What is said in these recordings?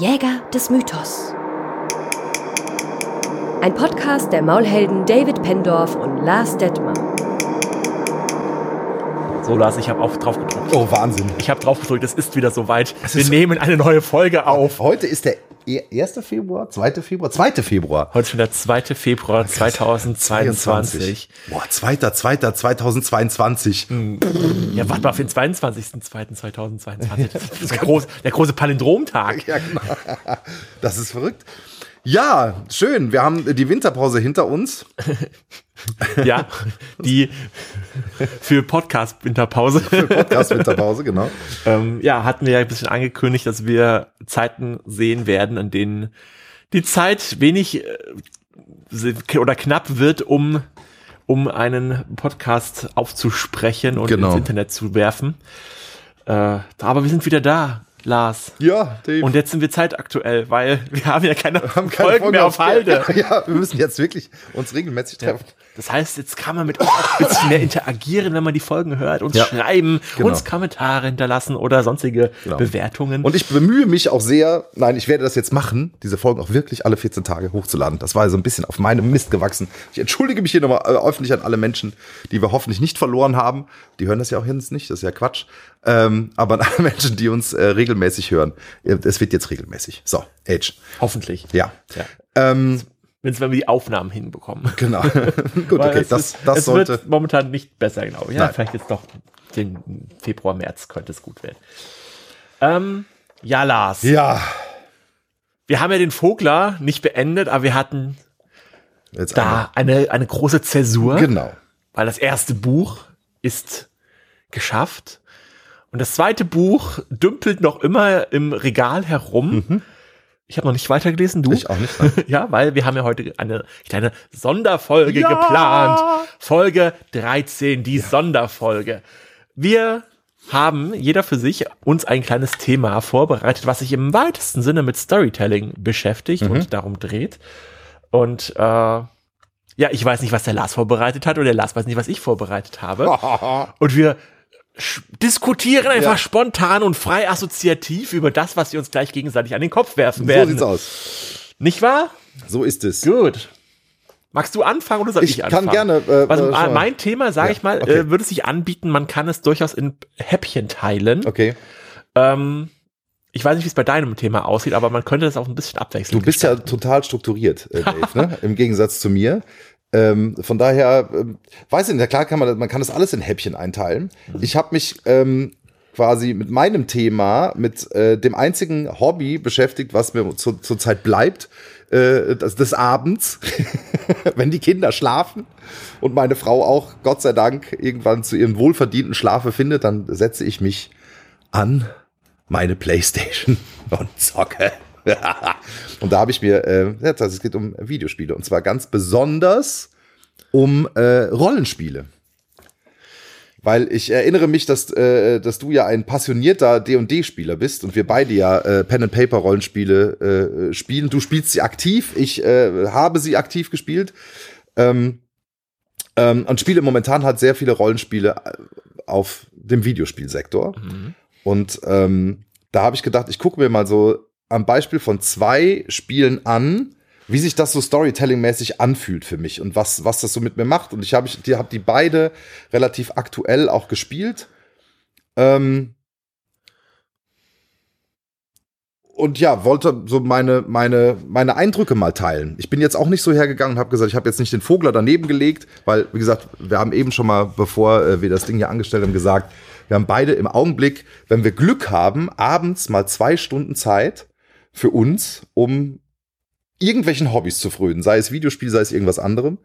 Jäger des Mythos. Ein Podcast der Maulhelden David Pendorf und Lars Detmer. So, Lars, ich habe auch drauf gedrückt. Oh, Wahnsinn. Ich habe drauf gedrückt, es ist wieder soweit. Wir nehmen eine neue Folge auf. Heute ist der 1. Februar, 2. Februar, 2. Februar. Heute schon der 2. Februar 2022. Boah, 2. 2. 2022. Ja, warte mal auf den 22.02.2022. Das ist der, groß, der große Palindromtag. Ja, genau. Das ist verrückt. Ja, schön. Wir haben die Winterpause hinter uns. Ja, die für Podcast-Winterpause. Für Podcast-Winterpause, genau. ähm, ja, hatten wir ja ein bisschen angekündigt, dass wir Zeiten sehen werden, an denen die Zeit wenig äh, oder knapp wird, um, um einen Podcast aufzusprechen und Genau. ins Internet zu werfen. Äh, aber wir sind wieder da, Lars. Ja, Dave. Und jetzt sind wir zeitaktuell, weil wir haben ja keine, haben keine Folgen mehr auf Halde. Ja, wir müssen jetzt wirklich uns regelmäßig treffen. Das heißt, jetzt kann man mit uns auch ein bisschen mehr interagieren, wenn man die Folgen hört, uns Ja, schreiben, genau. uns Kommentare hinterlassen oder sonstige Genau. Bewertungen. Und ich bemühe mich auch sehr, nein, ich werde das jetzt machen, diese Folgen auch wirklich alle 14 Tage hochzuladen. Das war so ein bisschen auf meinem Mist gewachsen. Ich entschuldige mich hier nochmal äh, öffentlich an alle Menschen, die wir hoffentlich nicht verloren haben. Die hören das ja auch jetzt nicht, das ist ja Quatsch. Ähm, aber an alle Menschen, die uns äh, regelmäßig hören. Es wird jetzt regelmäßig. So, Age. Hoffentlich. Ja. Ja. Ähm, Wenn wenn wir die Aufnahmen hinbekommen. genau. Gut, okay. Das, ist, das es sollte. wird momentan nicht besser, glaube ich. Ja, Nein. vielleicht jetzt doch den Februar, März könnte es gut werden. Ähm, ja, Lars. Ja. Wir haben ja den Vogler nicht beendet, aber wir hatten Jetzt da eine, eine große Zäsur. Genau. weil das erste Buch ist geschafft und das zweite Buch dümpelt noch immer im Regal herum. Ich habe noch nicht weitergelesen, du? Ich auch nicht. nein. Ja, weil wir haben ja heute eine kleine Sonderfolge Ja! geplant. Folge 13, die Sonderfolge. Wir haben jeder für sich uns ein kleines Thema vorbereitet, was sich im weitesten Sinne mit Storytelling beschäftigt Mhm. und darum dreht. Und äh, ja, ich weiß nicht, was der Lars vorbereitet hat und der Lars weiß nicht, was ich vorbereitet habe. Und wir diskutieren einfach Ja. spontan und frei assoziativ über das, was wir uns gleich gegenseitig an den Kopf werfen So werden. sieht's aus. Nicht wahr? So ist es. Gut. Magst du anfangen oder soll ich, Ich anfangen? kann gerne, äh, also, äh, mal. mein Thema, sage Ja, ich mal, okay. äh, würde sich anbieten, man kann es durchaus in Häppchen teilen. Okay. Ähm, ich weiß nicht, wie es bei deinem Thema aussieht, aber man könnte das auch ein bisschen abwechseln. Du bist ja total strukturiert, äh, Dave, ne? im Gegensatz zu mir. Ähm, von daher, ähm, weiß ich nicht, klar kann man, das- man kann das alles in Häppchen einteilen. Ich habe mich ähm, quasi mit meinem Thema, mit äh, dem einzigen Hobby beschäftigt, was mir zu- zurzeit bleibt, äh, das, des Abends, wenn die Kinder schlafen und meine Frau auch, Gott sei Dank, irgendwann zu ihrem wohlverdienten Schlafe findet, dann setze ich mich an meine Playstation und zocke. und da habe ich mir, äh, ja, das- es geht um Videospiele und zwar ganz besonders um äh, Rollenspiele. Weil ich erinnere mich, dass, äh, dass du ja ein passionierter D&D-Spieler bist und wir beide ja äh, Pen-and-Paper-Rollenspiele äh, spielen. Du spielst sie aktiv, ich äh, habe sie aktiv gespielt ähm, ähm, und spiele momentan halt sehr viele Rollenspiele äh, auf dem Videospielsektor. Und ähm, da habe ich gedacht, ich gucke mir mal so am Beispiel von zwei Spielen an, wie sich das so Storytelling-mäßig anfühlt für mich und was, was das so mit mir macht. Und ich habe die, hab die beide relativ aktuell auch gespielt. Ähm und ja, wollte so meine, meine, meine Eindrücke mal teilen. Ich bin jetzt auch nicht so hergegangen und habe gesagt, ich habe jetzt nicht den Vogler daneben gelegt, weil, wie gesagt, wir haben eben schon mal, bevor äh, wir das Ding hier angestellt haben, gesagt, wir haben beide im Augenblick, wenn wir Glück haben, abends mal zwei Stunden Zeit für uns, um irgendwelchen Hobbys zu frönen, sei es Videospiel, sei es irgendwas anderem.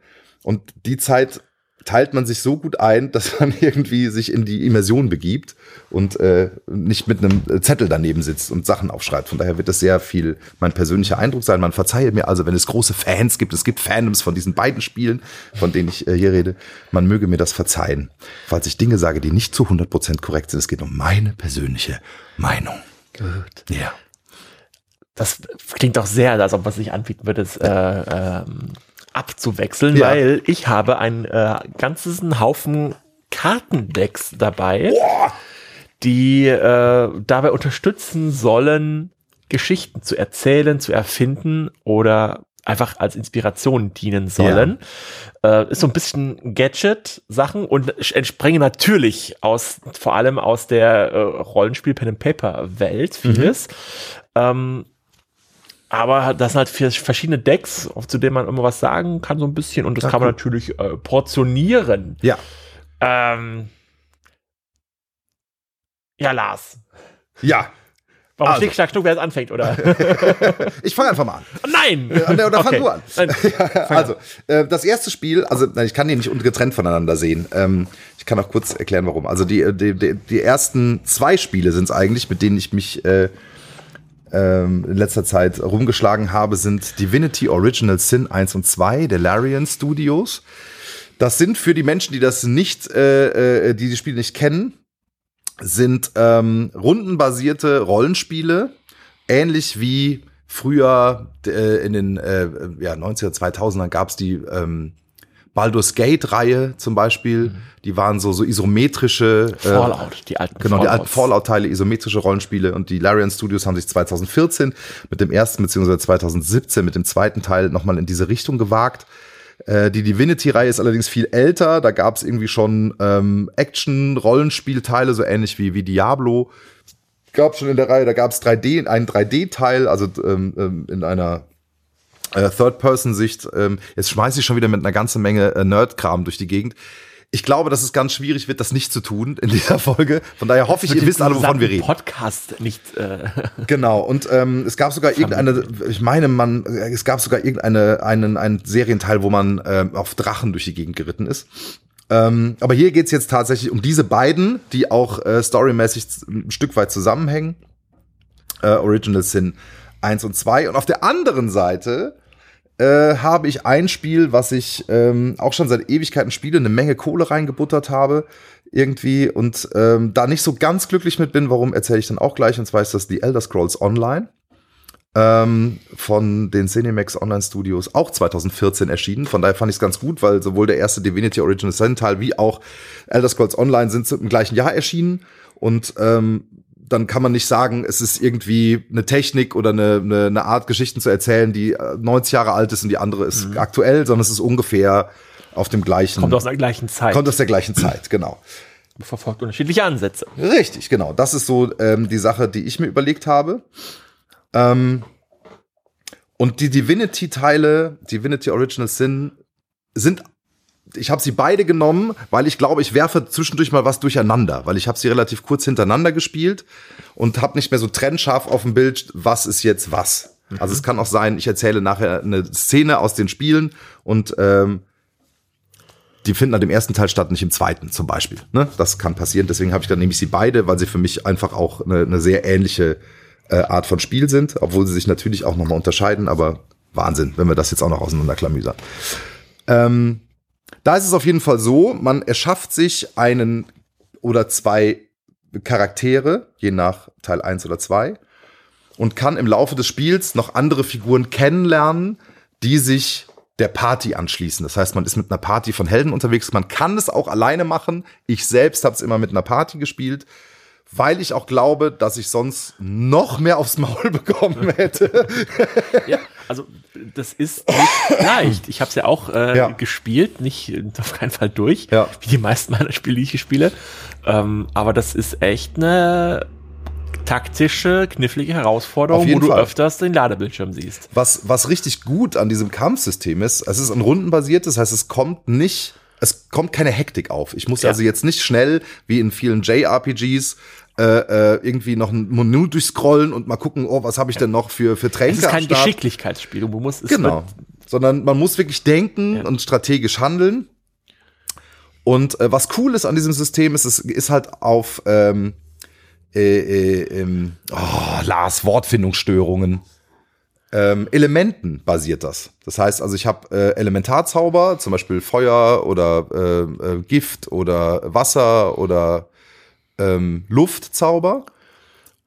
Und die Zeit teilt man sich so gut ein, dass man irgendwie sich in die Immersion begibt und äh, nicht mit einem Zettel daneben sitzt und Sachen aufschreibt. Von daher wird das sehr viel mein persönlicher Eindruck sein. Man verzeihe mir also, wenn es große Fans gibt, es gibt Fandoms von diesen beiden Spielen, von denen ich äh, hier rede, man möge mir das verzeihen, falls ich Dinge sage, die nicht zu 100% korrekt sind. Es geht um meine persönliche Meinung. Gut. Ja. Das klingt doch sehr, als ob man sich anbieten würde, es äh, ähm, abzuwechseln, Ja. weil ich habe einen äh, ganzen Haufen Kartendecks dabei, die äh, dabei unterstützen sollen, Geschichten zu erzählen, zu erfinden oder einfach als Inspiration dienen sollen. Ja. Äh, ist so ein bisschen Gadget-Sachen und entspringen natürlich aus, vor allem aus der äh, Rollenspiel-Pen-and-Paper-Welt vieles. Mhm. Ähm, aber das sind halt verschiedene Decks, zu denen man immer was sagen kann, so ein bisschen. Und das ja, kann man natürlich äh, portionieren. Ja. Ähm, ja, Lars. Ja. Warum also. Schnick, Schnack, Schnuck, wer es anfängt, oder? ich fange einfach mal an. Nein! Oder okay. fang du an. also, äh, das erste Spiel, also ich kann die nicht getrennt voneinander sehen. Ähm, ich kann auch kurz erklären, warum. Also die, die, die, die ersten zwei Spiele sind es eigentlich, mit denen ich mich äh, ähm, in letzter Zeit rumgeschlagen habe, sind Divinity Original Sin 1 und 2 der Larian Studios. Das sind für die Menschen, die das nicht, äh, äh, die die Spiele nicht kennen, sind ähm, rundenbasierte Rollenspiele, ähnlich wie früher äh, in den äh, ja, 90er, 2000er gab es die ähm, Baldur's Gate-Reihe zum Beispiel. Mhm. Die waren so, so isometrische. Äh, Fallout, die alten Genau, Fallouts. die alten Fallout-Teile, isometrische Rollenspiele. Und die Larian Studios haben sich 2014 mit dem ersten, beziehungsweise 2017 mit dem zweiten Teil nochmal in diese Richtung gewagt. Äh, die Divinity-Reihe ist allerdings viel älter. Da gab es irgendwie schon ähm, Action-Rollenspielteile, so ähnlich wie, wie Diablo. Gab schon in der Reihe, da gab es 3D, einen 3D-Teil, also ähm, ähm, in einer äh, Third-Person-Sicht. Ähm, jetzt schmeiße ich schon wieder mit einer ganzen Menge äh, Nerd-Kram durch die Gegend. Ich glaube, dass es ganz schwierig wird, das nicht zu tun in dieser Folge. Von daher hoffe ich, ihr wisst alle, wovon wir reden. Podcast nicht. Äh genau. Und ähm, es gab sogar irgendeine, ich meine, man, es gab sogar irgendeine einen, einen Serienteil, wo man äh, auf Drachen durch die Gegend geritten ist. Ähm, aber hier geht's jetzt tatsächlich um diese beiden, die auch äh, storymäßig ein Stück weit zusammenhängen. Äh, Original Sin 1 und 2. Und auf der anderen Seite äh, habe ich ein Spiel, was ich ähm, auch schon seit Ewigkeiten spiele, eine Menge Kohle reingebuttert habe irgendwie und ähm, da nicht so ganz glücklich mit bin. Warum erzähle ich dann auch gleich? Und zwar ist das The Elder Scrolls Online ähm, von den Cinemax Online Studios, auch 2014 erschienen. Von daher fand ich es ganz gut, weil sowohl der erste Divinity Original Sin Teil wie auch Elder Scrolls Online sind im gleichen Jahr erschienen und ähm, dann kann man nicht sagen, es ist irgendwie eine Technik oder eine, eine, eine Art, Geschichten zu erzählen, die 90 äh, Jahre alt ist und die andere ist mhm. aktuell, sondern es ist ungefähr auf dem gleichen. Kommt aus der gleichen Zeit. Kommt aus der gleichen Zeit, genau. Verfolgt unterschiedliche Ansätze. Richtig, genau. Das ist so ähm, die Sache, die ich mir überlegt habe. Ähm, und die Divinity-Teile, Divinity Original Sin, sind ich habe sie beide genommen, weil ich glaube, ich werfe zwischendurch mal was durcheinander, weil ich habe sie relativ kurz hintereinander gespielt und habe nicht mehr so trennscharf auf dem Bild, was ist jetzt was. Mhm. Also es kann auch sein, ich erzähle nachher eine Szene aus den Spielen und ähm, die finden an dem ersten Teil statt, nicht im zweiten zum Beispiel. Ne? Das kann passieren. Deswegen habe ich dann nämlich sie beide, weil sie für mich einfach auch eine, eine sehr ähnliche äh, Art von Spiel sind, obwohl sie sich natürlich auch nochmal unterscheiden. Aber Wahnsinn, wenn wir das jetzt auch noch auseinanderklamüsern. Ähm, da ist es auf jeden Fall so, man erschafft sich einen oder zwei Charaktere, je nach Teil 1 oder 2, und kann im Laufe des Spiels noch andere Figuren kennenlernen, die sich der Party anschließen. Das heißt, man ist mit einer Party von Helden unterwegs. Man kann es auch alleine machen. Ich selbst habe es immer mit einer Party gespielt weil ich auch glaube, dass ich sonst noch mehr aufs Maul bekommen hätte. ja, also das ist nicht leicht. Ich habe es ja auch äh, ja. gespielt, nicht auf keinen Fall durch, ja. wie die meisten meiner Spiele, die ich spiele. Ähm, aber das ist echt eine taktische, knifflige Herausforderung, wo du Fall. öfters den Ladebildschirm siehst. Was, was richtig gut an diesem Kampfsystem ist, es ist ein rundenbasiertes, das heißt, es kommt nicht es kommt keine Hektik auf. Ich muss ja. also jetzt nicht schnell, wie in vielen JRPGs, äh, äh, irgendwie noch ein Menü durchscrollen und mal gucken, oh, was habe ich denn noch für, für Tränke Es ist kein Geschicklichkeitsspiel. Du musst es genau. Sondern man muss wirklich denken ja. und strategisch handeln. Und äh, was cool ist an diesem System, ist, es ist halt auf ähm, äh, äh, ähm, oh, Lars Wortfindungsstörungen ähm, Elementen basiert das. Das heißt also, ich habe äh, Elementarzauber, zum Beispiel Feuer oder äh, äh, Gift oder Wasser oder ähm, Luftzauber.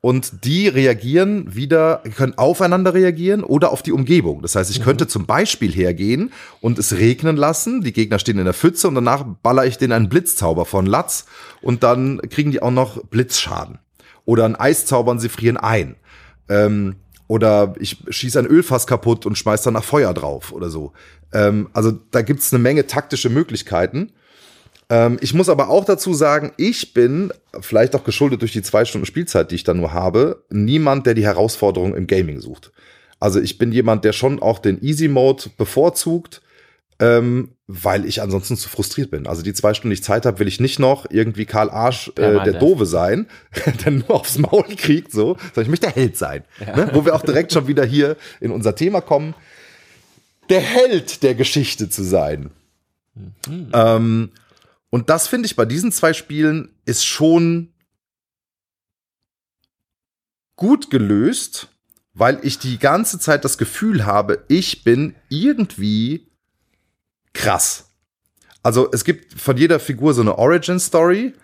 Und die reagieren wieder, können aufeinander reagieren oder auf die Umgebung. Das heißt, ich mhm. könnte zum Beispiel hergehen und es regnen lassen. Die Gegner stehen in der Pfütze und danach baller ich denen einen Blitzzauber von Latz und dann kriegen die auch noch Blitzschaden. Oder ein Eiszauber und sie frieren ein. Ähm, oder ich schieße ein Ölfass kaputt und schmeiß dann nach Feuer drauf oder so. Ähm, also da gibt's eine Menge taktische Möglichkeiten. Ähm, ich muss aber auch dazu sagen, ich bin, vielleicht auch geschuldet durch die zwei Stunden Spielzeit, die ich dann nur habe, niemand, der die Herausforderung im Gaming sucht. Also ich bin jemand, der schon auch den Easy Mode bevorzugt, ähm, weil ich ansonsten zu frustriert bin. Also die zwei Stunden, die ich Zeit habe, will ich nicht noch irgendwie Karl Arsch, äh, der Dove sein, der nur aufs Maul kriegt, so, sondern ich möchte der Held sein. Ja. Ne? Wo wir auch direkt schon wieder hier in unser Thema kommen. Der Held der Geschichte zu sein. Mhm. Ähm, und das finde ich bei diesen zwei Spielen ist schon gut gelöst, weil ich die ganze Zeit das Gefühl habe, ich bin irgendwie krass. Also es gibt von jeder Figur so eine Origin Story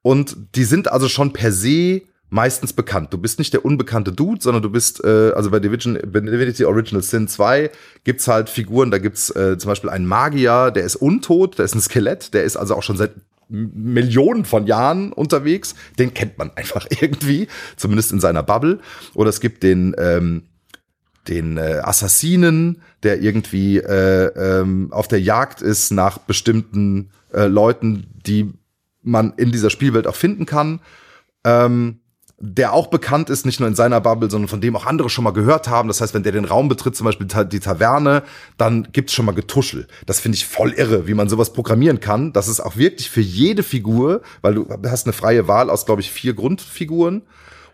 und die sind also schon per se meistens bekannt. Du bist nicht der unbekannte Dude, sondern du bist, äh, also bei Division, Divinity Original Sin 2 gibt's halt Figuren, da gibt's äh, zum Beispiel einen Magier, der ist untot, der ist ein Skelett, der ist also auch schon seit Millionen von Jahren unterwegs. Den kennt man einfach irgendwie, zumindest in seiner Bubble. Oder es gibt den, ähm, den äh, Assassinen, der irgendwie äh, ähm, auf der Jagd ist nach bestimmten äh, Leuten, die man in dieser Spielwelt auch finden kann. Ähm, der auch bekannt ist, nicht nur in seiner Bubble, sondern von dem auch andere schon mal gehört haben. Das heißt, wenn der den Raum betritt, zum Beispiel die Taverne, dann gibt's schon mal Getuschel. Das finde ich voll irre, wie man sowas programmieren kann. Das ist auch wirklich für jede Figur, weil du hast eine freie Wahl aus, glaube ich, vier Grundfiguren.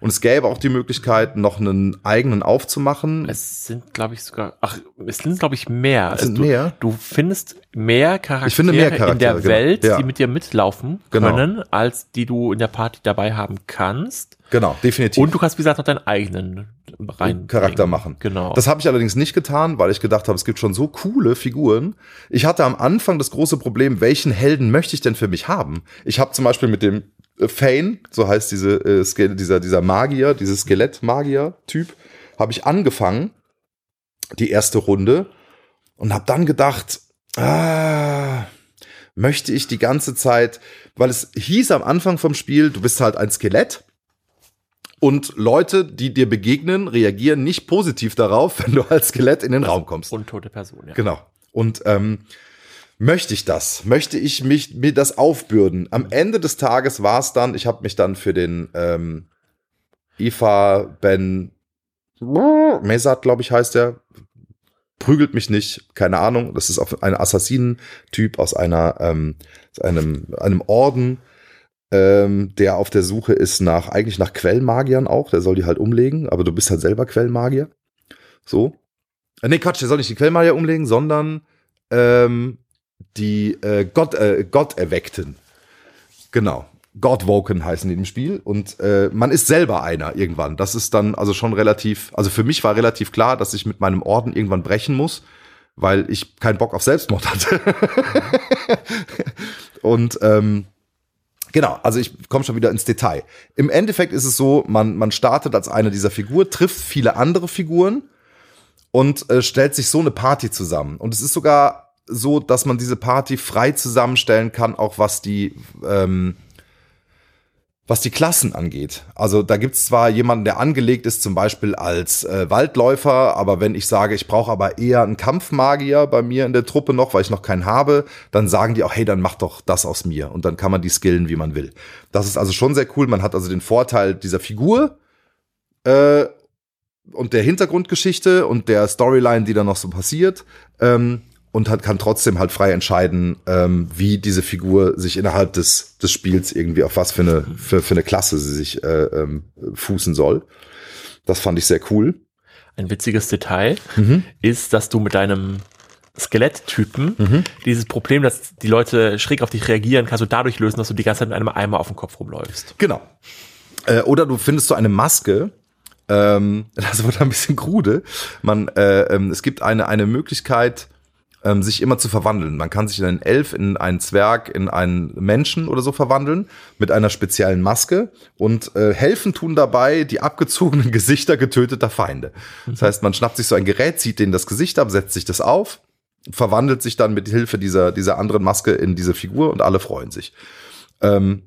Und es gäbe auch die Möglichkeit, noch einen eigenen aufzumachen. Es sind, glaube ich, sogar, ach, es sind, glaube ich, mehr. Es sind also, mehr. Du findest mehr Charaktere, ich finde mehr Charaktere in der genau. Welt, ja. die mit dir mitlaufen Genau. können, als die du in der Party dabei haben kannst. Genau, definitiv. Und du kannst, wie gesagt, noch deinen eigenen rein Charakter machen. Genau. Das habe ich allerdings nicht getan, weil ich gedacht habe, es gibt schon so coole Figuren. Ich hatte am Anfang das große Problem, welchen Helden möchte ich denn für mich haben? Ich habe zum Beispiel mit dem äh, Fane, so heißt diese, äh, dieser, dieser Magier, dieses Skelett-Magier-Typ, habe ich angefangen, die erste Runde, und habe dann gedacht, ah, möchte ich die ganze Zeit, weil es hieß am Anfang vom Spiel, du bist halt ein Skelett und Leute, die dir begegnen, reagieren nicht positiv darauf, wenn du als Skelett in den Raum kommst. untote Person, ja. Genau. Und ähm, möchte ich das? Möchte ich mich mir das aufbürden? Am Ende des Tages war es dann, ich habe mich dann für den ähm, Ifa Ben Mesat, glaube ich, heißt er. Prügelt mich nicht, keine Ahnung. Das ist ein Assassinentyp aus einer ähm, aus einem einem Orden, ähm, der auf der Suche ist nach eigentlich nach Quellmagiern auch. Der soll die halt umlegen, aber du bist halt selber Quellmagier. So. Äh, nee, Quatsch, der soll nicht die Quellmagier umlegen, sondern ähm, die äh, Gott, äh, Gott erweckten. Genau. Godwoken heißen die im Spiel und äh, man ist selber einer irgendwann. Das ist dann also schon relativ, also für mich war relativ klar, dass ich mit meinem Orden irgendwann brechen muss, weil ich keinen Bock auf Selbstmord hatte. und ähm, Genau, also ich komme schon wieder ins Detail. Im Endeffekt ist es so, man, man startet als eine dieser Figuren, trifft viele andere Figuren und äh, stellt sich so eine Party zusammen. Und es ist sogar so, dass man diese Party frei zusammenstellen kann, auch was die, ähm, was die Klassen angeht. Also da gibt's zwar jemanden, der angelegt ist, zum Beispiel als äh, Waldläufer, aber wenn ich sage, ich brauche aber eher einen Kampfmagier bei mir in der Truppe noch, weil ich noch keinen habe, dann sagen die auch, hey, dann mach doch das aus mir. Und dann kann man die skillen, wie man will. Das ist also schon sehr cool. Man hat also den Vorteil dieser Figur äh, und der Hintergrundgeschichte und der Storyline, die da noch so passiert. Ähm, und hat, kann trotzdem halt frei entscheiden, ähm, wie diese Figur sich innerhalb des, des Spiels irgendwie auf was für eine, für, für eine Klasse sie sich äh, ähm, fußen soll. Das fand ich sehr cool. Ein witziges Detail Mhm. ist, dass du mit deinem Skeletttypen dieses Problem, dass die Leute schräg auf dich reagieren, kannst du dadurch lösen, dass du die ganze Zeit mit einem Eimer auf dem Kopf rumläufst. Genau. Äh, oder du findest so eine Maske. Ähm, das wird ein bisschen krude. Man, äh, ähm, es gibt eine, eine Möglichkeit, ähm, sich immer zu verwandeln. Man kann sich in einen Elf, in einen Zwerg, in einen Menschen oder so verwandeln mit einer speziellen Maske und äh, helfen tun dabei die abgezogenen Gesichter getöteter Feinde. Das heißt, man schnappt sich so ein Gerät, zieht denen das Gesicht ab, setzt sich das auf, verwandelt sich dann mit Hilfe dieser, dieser anderen Maske in diese Figur und alle freuen sich. Ähm,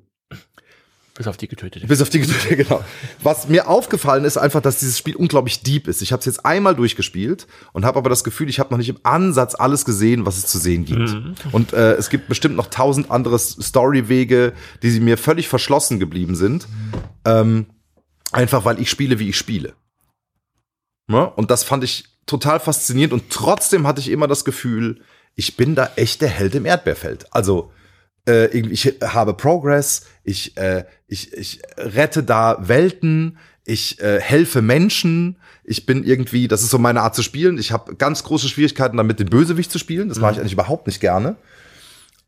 Bis auf die getötete. Bis auf die getötete, genau. Was mir aufgefallen ist einfach, dass dieses Spiel unglaublich deep ist. Ich habe es jetzt einmal durchgespielt und habe aber das Gefühl, ich habe noch nicht im Ansatz alles gesehen, was es zu sehen gibt. Mhm. Und äh, es gibt bestimmt noch tausend andere Storywege, die sie mir völlig verschlossen geblieben sind. Ähm, einfach weil ich spiele, wie ich spiele. Ja? Und das fand ich total faszinierend und trotzdem hatte ich immer das Gefühl, ich bin da echt der Held im Erdbeerfeld. Also äh, ich habe Progress, ich, äh, ich, ich rette da Welten, ich äh, helfe Menschen, ich bin irgendwie, das ist so meine Art zu spielen. Ich habe ganz große Schwierigkeiten damit, den Bösewicht zu spielen. Das mache ich mhm. eigentlich überhaupt nicht gerne.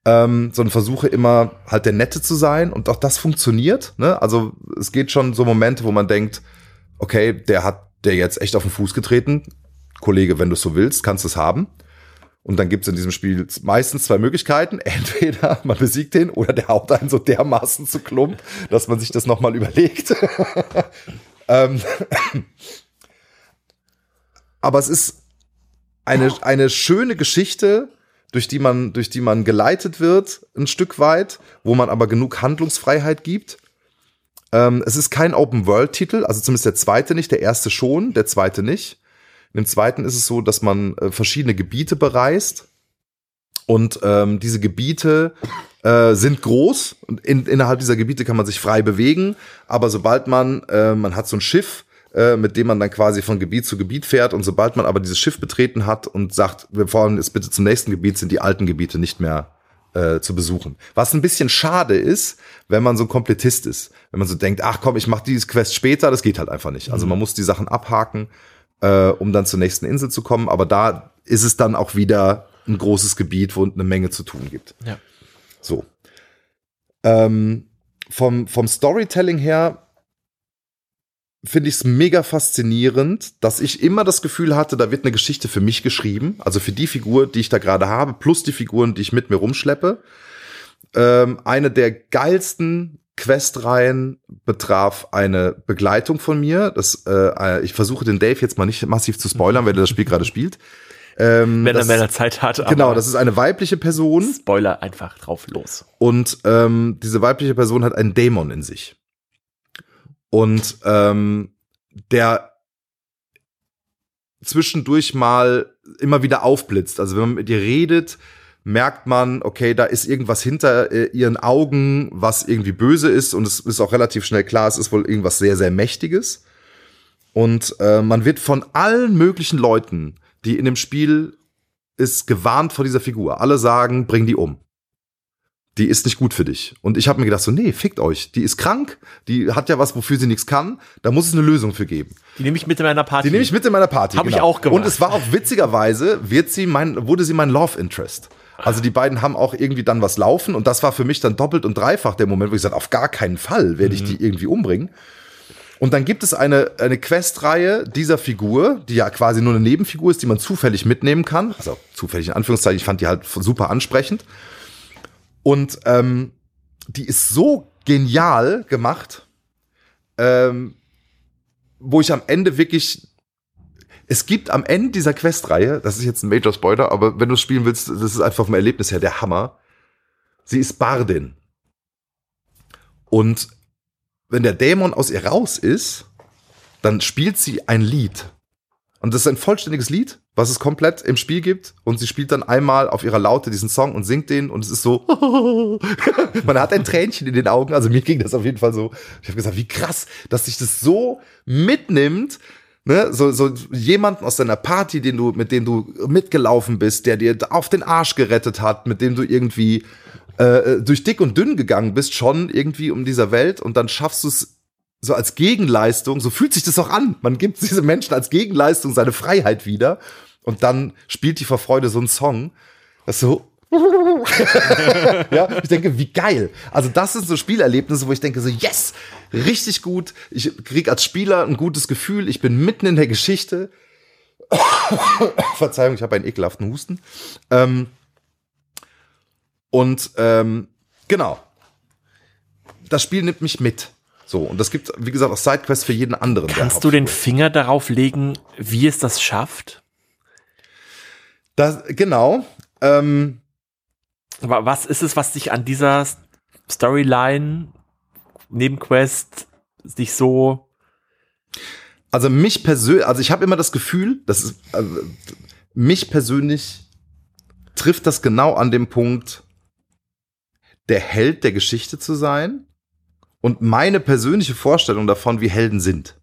Ähm, sondern versuche immer halt der Nette zu sein und auch das funktioniert. Ne? Also es geht schon so Momente, wo man denkt, okay, der hat der jetzt echt auf den Fuß getreten. Kollege, wenn du es so willst, kannst du es haben. Und dann gibt es in diesem Spiel meistens zwei Möglichkeiten. Entweder man besiegt den oder der haut einen so dermaßen zu Klump, dass man sich das nochmal überlegt. ähm, aber es ist eine, eine schöne Geschichte, durch die man, durch die man geleitet wird, ein Stück weit, wo man aber genug Handlungsfreiheit gibt. Ähm, es ist kein Open-World-Titel, also zumindest der zweite nicht, der erste schon, der zweite nicht. In dem zweiten ist es so, dass man äh, verschiedene Gebiete bereist und ähm, diese Gebiete äh, sind groß und in, innerhalb dieser Gebiete kann man sich frei bewegen, aber sobald man, äh, man hat so ein Schiff, äh, mit dem man dann quasi von Gebiet zu Gebiet fährt und sobald man aber dieses Schiff betreten hat und sagt, wir fahren jetzt bitte zum nächsten Gebiet, sind die alten Gebiete nicht mehr äh, zu besuchen. Was ein bisschen schade ist, wenn man so ein Komplettist ist. Wenn man so denkt, ach komm, ich mache dieses Quest später, das geht halt einfach nicht. Also mhm. man muss die Sachen abhaken äh, um dann zur nächsten Insel zu kommen. Aber da ist es dann auch wieder ein großes Gebiet, wo eine Menge zu tun gibt. Ja. So. Ähm, vom, vom Storytelling her finde ich es mega faszinierend, dass ich immer das Gefühl hatte, da wird eine Geschichte für mich geschrieben, also für die Figur, die ich da gerade habe, plus die Figuren, die ich mit mir rumschleppe. Ähm, eine der geilsten Questreihen betraf eine Begleitung von mir. Das, äh, ich versuche den Dave jetzt mal nicht massiv zu spoilern, wenn er das Spiel gerade spielt. Ähm, wenn, er, wenn er Zeit hat. Genau, das ist eine weibliche Person. Spoiler einfach drauf los. Und ähm, diese weibliche Person hat einen Dämon in sich. Und ähm, der zwischendurch mal immer wieder aufblitzt. Also wenn man mit ihr redet, merkt man, okay, da ist irgendwas hinter äh, ihren Augen, was irgendwie böse ist und es ist auch relativ schnell klar, es ist wohl irgendwas sehr, sehr Mächtiges. Und äh, man wird von allen möglichen Leuten, die in dem Spiel ist, gewarnt vor dieser Figur. Alle sagen, bring die um. Die ist nicht gut für dich. Und ich habe mir gedacht, so, nee, fickt euch. Die ist krank, die hat ja was, wofür sie nichts kann. Da muss es eine Lösung für geben. Die nehme ich mit in meiner Party. Die nehme ich mit in meiner Party. Habe genau. ich auch gemacht. Und es war auch witzigerweise, wird sie mein, wurde sie mein Love Interest. Also die beiden haben auch irgendwie dann was laufen und das war für mich dann doppelt und dreifach der Moment, wo ich gesagt auf gar keinen Fall werde ich mhm. die irgendwie umbringen. Und dann gibt es eine, eine Questreihe dieser Figur, die ja quasi nur eine Nebenfigur ist, die man zufällig mitnehmen kann. Also zufällig in Anführungszeichen, ich fand die halt super ansprechend. Und ähm, die ist so genial gemacht, ähm, wo ich am Ende wirklich es gibt am Ende dieser Questreihe, das ist jetzt ein Major Spoiler, aber wenn du es spielen willst, das ist einfach vom Erlebnis her der Hammer. Sie ist Bardin. Und wenn der Dämon aus ihr raus ist, dann spielt sie ein Lied. Und das ist ein vollständiges Lied, was es komplett im Spiel gibt. Und sie spielt dann einmal auf ihrer Laute diesen Song und singt den. Und es ist so, man hat ein Tränchen in den Augen. Also mir ging das auf jeden Fall so. Ich habe gesagt, wie krass, dass sich das so mitnimmt, ne, so, so jemanden aus deiner Party, den du, mit dem du mitgelaufen bist, der dir auf den Arsch gerettet hat, mit dem du irgendwie äh, durch dick und dünn gegangen bist, schon irgendwie um dieser Welt und dann schaffst du es so als Gegenleistung, so fühlt sich das auch an. Man gibt diese Menschen als Gegenleistung seine Freiheit wieder und dann spielt die vor Freude so einen Song, das so ja, ich denke, wie geil. Also das sind so Spielerlebnisse, wo ich denke so, yes, richtig gut. Ich krieg als Spieler ein gutes Gefühl. Ich bin mitten in der Geschichte. Verzeihung, ich habe einen ekelhaften Husten. Ähm, und ähm, genau, das Spiel nimmt mich mit. So, und das gibt, wie gesagt, auch Sidequests für jeden anderen. Kannst du den Finger darauf legen, wie es das schafft? Das, genau. Ähm, was ist es, was dich an dieser Storyline Nebenquest sich so. Also mich persönlich, also ich habe immer das Gefühl, das ist also, mich persönlich trifft das genau an dem Punkt, der Held der Geschichte zu sein und meine persönliche Vorstellung davon, wie Helden sind.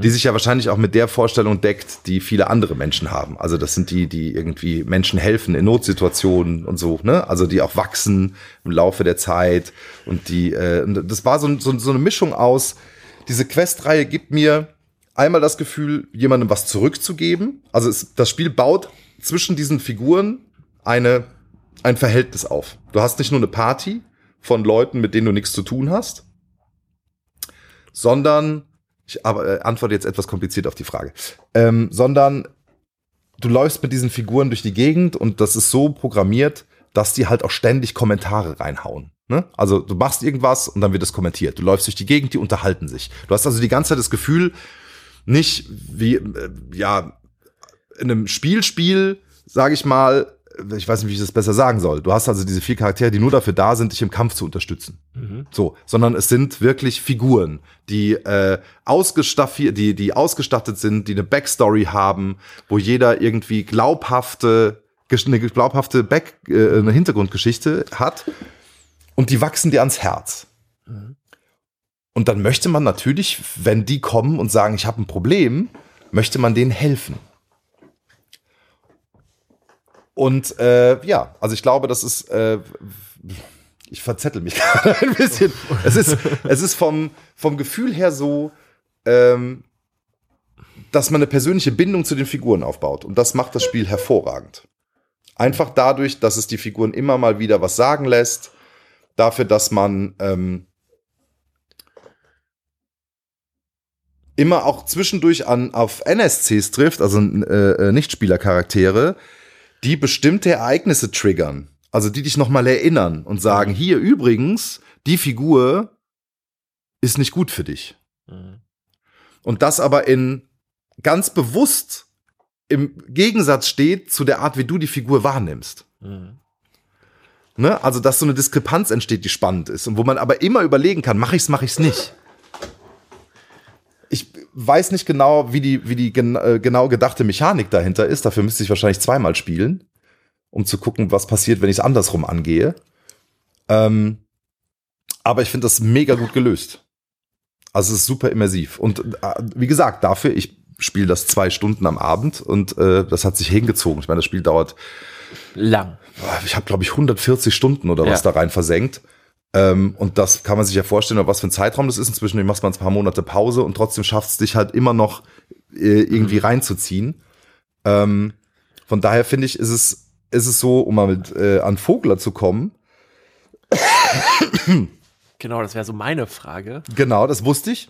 Die sich ja wahrscheinlich auch mit der Vorstellung deckt, die viele andere Menschen haben. Also das sind die, die irgendwie Menschen helfen in Notsituationen und so, ne? Also die auch wachsen im Laufe der Zeit. Und die, äh, das war so, so, so eine Mischung aus, diese Questreihe gibt mir einmal das Gefühl, jemandem was zurückzugeben. Also es, das Spiel baut zwischen diesen Figuren eine, ein Verhältnis auf. Du hast nicht nur eine Party von Leuten, mit denen du nichts zu tun hast, sondern ich aber, äh, antworte jetzt etwas kompliziert auf die Frage. Ähm, sondern du läufst mit diesen Figuren durch die Gegend und das ist so programmiert, dass die halt auch ständig Kommentare reinhauen. Ne? Also du machst irgendwas und dann wird es kommentiert. Du läufst durch die Gegend, die unterhalten sich. Du hast also die ganze Zeit das Gefühl, nicht wie, äh, ja, in einem Spielspiel, sage ich mal, ich weiß nicht, wie ich das besser sagen soll. Du hast also diese vier Charaktere, die nur dafür da sind, dich im Kampf zu unterstützen. Mhm. So, sondern es sind wirklich Figuren, die äh, ausgestattet, die die ausgestattet sind, die eine Backstory haben, wo jeder irgendwie glaubhafte eine glaubhafte Back, äh, eine Hintergrundgeschichte hat und die wachsen dir ans Herz. Mhm. Und dann möchte man natürlich, wenn die kommen und sagen, ich habe ein Problem, möchte man denen helfen. Und äh, ja, also ich glaube, das ist, äh, ich verzettel mich gerade ein bisschen. Es ist, es ist vom, vom Gefühl her so, ähm, dass man eine persönliche Bindung zu den Figuren aufbaut. Und das macht das Spiel hervorragend. Einfach dadurch, dass es die Figuren immer mal wieder was sagen lässt, dafür, dass man ähm, immer auch zwischendurch an auf NSCs trifft, also äh, äh, Nichtspielercharaktere, die bestimmte Ereignisse triggern. Also die dich nochmal erinnern und sagen, mhm. hier übrigens, die Figur ist nicht gut für dich. Mhm. Und das aber in ganz bewusst im Gegensatz steht zu der Art, wie du die Figur wahrnimmst. Mhm. Ne? Also, dass so eine Diskrepanz entsteht, die spannend ist und wo man aber immer überlegen kann, mache ich's, mache ich's nicht. Weiß nicht genau, wie die, wie die gen äh, genau gedachte Mechanik dahinter ist. Dafür müsste ich wahrscheinlich zweimal spielen, um zu gucken, was passiert, wenn ich es andersrum angehe. Ähm, aber ich finde das mega gut gelöst. Also es ist super immersiv. Und äh, wie gesagt, dafür, ich spiele das zwei Stunden am Abend und äh, das hat sich hingezogen. Ich meine, das Spiel dauert lang. Ich habe, glaube ich, 140 Stunden oder was ja. da rein versenkt. Ähm, und das kann man sich ja vorstellen, was für ein Zeitraum das ist. Inzwischen machst man ein paar Monate Pause und trotzdem schafft es dich halt immer noch äh, irgendwie mhm. reinzuziehen. Ähm, von daher finde ich, ist es, ist es so, um mal mit, äh, an Vogler zu kommen. Genau, das wäre so meine Frage. Genau, das wusste ich.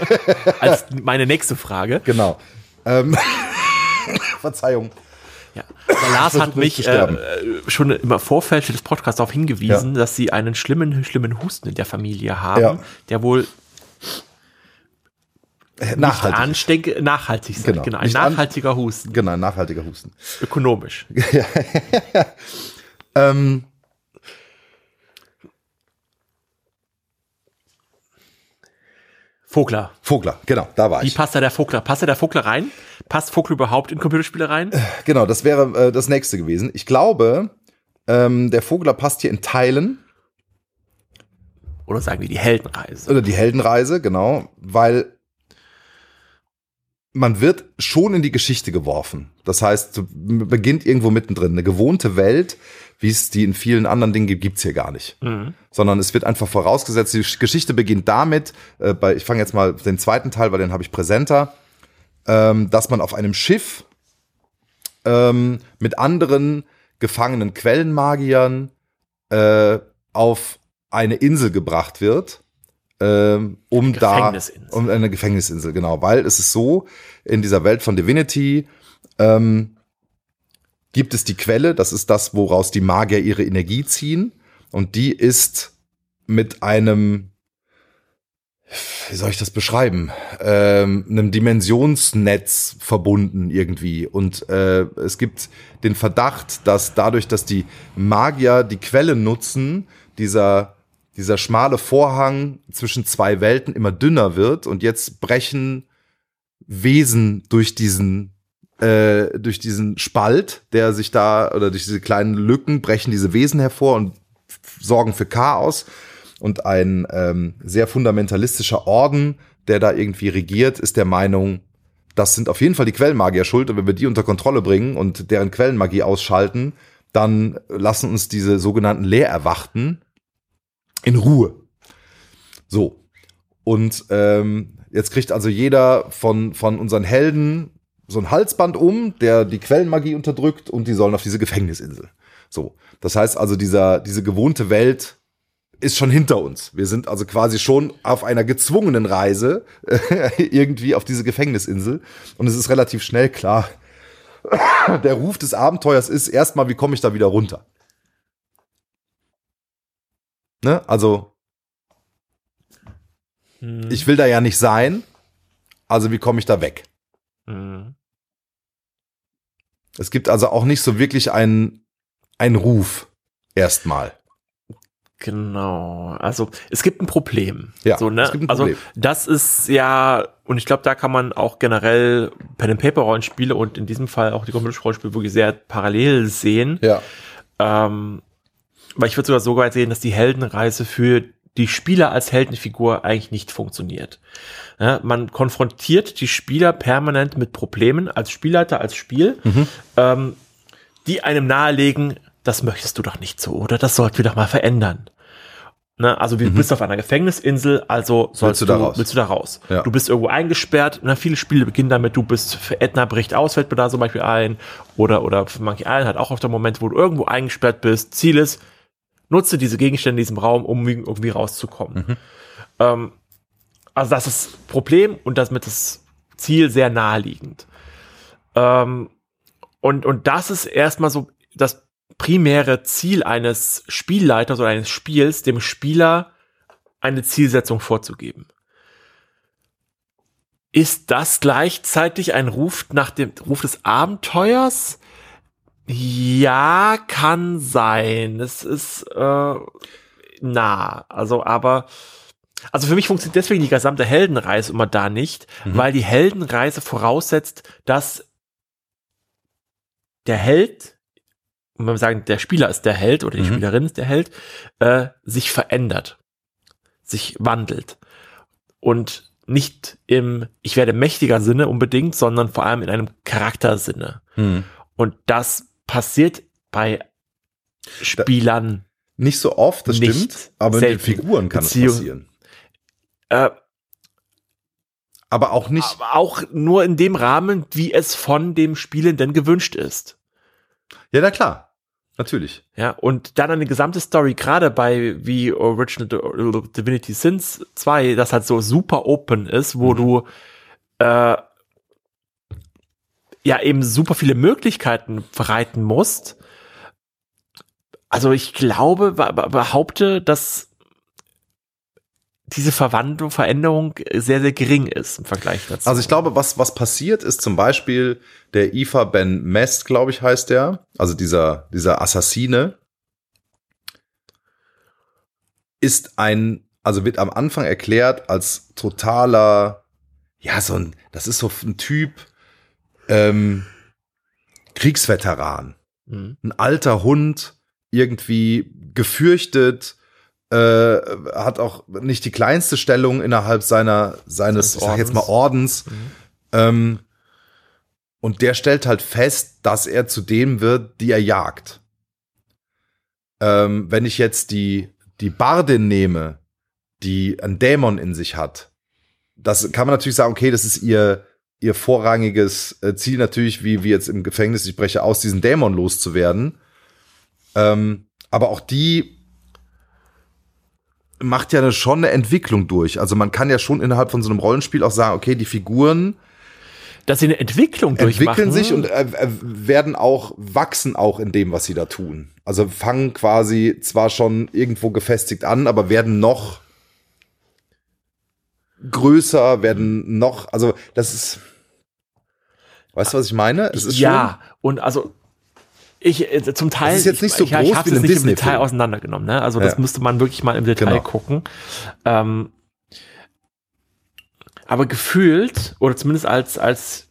Als meine nächste Frage. Genau. Ähm, Verzeihung. Ja. Der Lars hat mich äh, schon im Vorfeld des Podcasts darauf hingewiesen, ja. dass sie einen schlimmen, schlimmen Husten in der Familie haben, ja. der wohl äh, nachhaltig, ansteck, nachhaltig sein. Genau. genau. Ein nachhaltiger Husten. Genau, ein nachhaltiger Husten. Ökonomisch. ähm, Vogler. Vogler, genau, da war Wie ich. Wie passt da der Vogler? Passt da der Vogler rein? Passt Vogler überhaupt in Computerspiele rein? Genau, das wäre äh, das nächste gewesen. Ich glaube, ähm, der Vogler passt hier in Teilen. Oder sagen wir die Heldenreise. Oder die Heldenreise, genau, weil man wird schon in die Geschichte geworfen. Das heißt, beginnt irgendwo mittendrin. Eine gewohnte Welt, wie es die in vielen anderen Dingen gibt, gibt's hier gar nicht. Mhm. Sondern es wird einfach vorausgesetzt, die Geschichte beginnt damit, äh, bei, ich fange jetzt mal den zweiten Teil, weil den habe ich präsenter, ähm, dass man auf einem Schiff ähm, mit anderen gefangenen Quellenmagiern äh, auf eine Insel gebracht wird ähm, um da um eine Gefängnisinsel, genau, weil es ist so, in dieser Welt von Divinity ähm, gibt es die Quelle, das ist das, woraus die Magier ihre Energie ziehen. Und die ist mit einem, wie soll ich das beschreiben, ähm, einem Dimensionsnetz verbunden irgendwie. Und äh, es gibt den Verdacht, dass dadurch, dass die Magier die Quelle nutzen, dieser dieser schmale Vorhang zwischen zwei Welten immer dünner wird und jetzt brechen Wesen durch diesen äh, durch diesen Spalt, der sich da oder durch diese kleinen Lücken brechen diese Wesen hervor und sorgen für Chaos und ein ähm, sehr fundamentalistischer Orden, der da irgendwie regiert, ist der Meinung, das sind auf jeden Fall die Quellenmagier schuld und wenn wir die unter Kontrolle bringen und deren Quellenmagie ausschalten, dann lassen uns diese sogenannten Leererwachten in Ruhe. So. Und ähm, jetzt kriegt also jeder von, von unseren Helden so ein Halsband um, der die Quellenmagie unterdrückt und die sollen auf diese Gefängnisinsel. So. Das heißt also, dieser, diese gewohnte Welt ist schon hinter uns. Wir sind also quasi schon auf einer gezwungenen Reise irgendwie auf diese Gefängnisinsel. Und es ist relativ schnell klar, der Ruf des Abenteuers ist erstmal, wie komme ich da wieder runter? Ne? Also, hm. ich will da ja nicht sein. Also, wie komme ich da weg? Hm. Es gibt also auch nicht so wirklich einen, einen Ruf. Erstmal. Genau. Also es gibt ein Problem. Ja, so, ne? es gibt ein also, Problem. Also das ist ja, und ich glaube, da kann man auch generell Pen and Paper Rollenspiele und in diesem Fall auch die Computer Rollenspiele wirklich sehr parallel sehen. Ja. Ähm, weil ich würde sogar so weit sehen, dass die Heldenreise für die Spieler als Heldenfigur eigentlich nicht funktioniert. Ja, man konfrontiert die Spieler permanent mit Problemen als Spielleiter, als Spiel, mhm. ähm, die einem nahelegen, das möchtest du doch nicht so, oder das sollten wir doch mal verändern. Ne, also du mhm. bist auf einer Gefängnisinsel, also sollst willst du, da raus. Willst du da raus. Ja. Du bist irgendwo eingesperrt. Na, viele Spiele beginnen damit, du bist für Edna bricht aus, fällt mir da zum Beispiel ein. Oder, oder für Monkey Island hat auch auf der Moment, wo du irgendwo eingesperrt bist. Ziel ist, nutze diese Gegenstände in diesem Raum, um irgendwie rauszukommen. Mhm. Ähm, also das ist das Problem und das mit das Ziel sehr naheliegend. Ähm, und, und das ist erstmal so das primäre Ziel eines Spielleiters oder eines Spiels, dem Spieler eine Zielsetzung vorzugeben. Ist das gleichzeitig ein Ruf nach dem Ruf des Abenteuers? Ja, kann sein. Es ist äh, nah. Also, aber also für mich funktioniert deswegen die gesamte Heldenreise immer da nicht, mhm. weil die Heldenreise voraussetzt, dass der Held wenn wir sagen, der Spieler ist der Held oder die mhm. Spielerin ist der Held, äh, sich verändert, sich wandelt. Und nicht im Ich werde mächtiger Sinne unbedingt, sondern vor allem in einem Charaktersinne. Mhm. Und das passiert bei Spielern. Nicht so oft, das stimmt, aber in den Figuren kann Beziehung, es passieren. Äh, aber auch nicht. Aber auch nur in dem Rahmen, wie es von dem Spielenden gewünscht ist. Ja, na klar. Natürlich. Ja, und dann eine gesamte Story, gerade bei wie Original Divinity Sins 2, das halt so super open ist, wo mhm. du äh, ja eben super viele Möglichkeiten bereiten musst. Also ich glaube, behaupte, dass diese Verwandlung, Veränderung sehr, sehr gering ist im Vergleich dazu. Also ich glaube, was, was passiert ist zum Beispiel der Ifa Ben Mest, glaube ich, heißt der, also dieser, dieser Assassine, ist ein, also wird am Anfang erklärt als totaler, ja, so ein, das ist so ein Typ, ähm, Kriegsveteran. Mhm. Ein alter Hund, irgendwie gefürchtet, äh, hat auch nicht die kleinste Stellung innerhalb seiner seines, ich sag jetzt mal Ordens. Mhm. Ähm, und der stellt halt fest, dass er zu dem wird, die er jagt. Ähm, wenn ich jetzt die die Bardin nehme, die ein Dämon in sich hat, das kann man natürlich sagen, okay, das ist ihr ihr vorrangiges äh, Ziel natürlich, wie wie jetzt im Gefängnis, ich breche aus, diesen Dämon loszuwerden. Ähm, aber auch die macht ja schon eine Entwicklung durch. Also man kann ja schon innerhalb von so einem Rollenspiel auch sagen, okay, die Figuren dass sie eine Entwicklung entwickeln sich und äh, äh, werden auch wachsen auch in dem, was sie da tun. Also fangen quasi zwar schon irgendwo gefestigt an, aber werden noch größer, werden noch, also das ist, weißt du, was ich meine? ja, und also Ich äh, zum Teil. Das ist jetzt nicht so ich, groß ich, ich habe es nicht im. Detail auseinandergenommen. Ne? Also das Ja. müsste man wirklich mal im Detail Genau. gucken. Ähm, aber gefühlt oder zumindest als als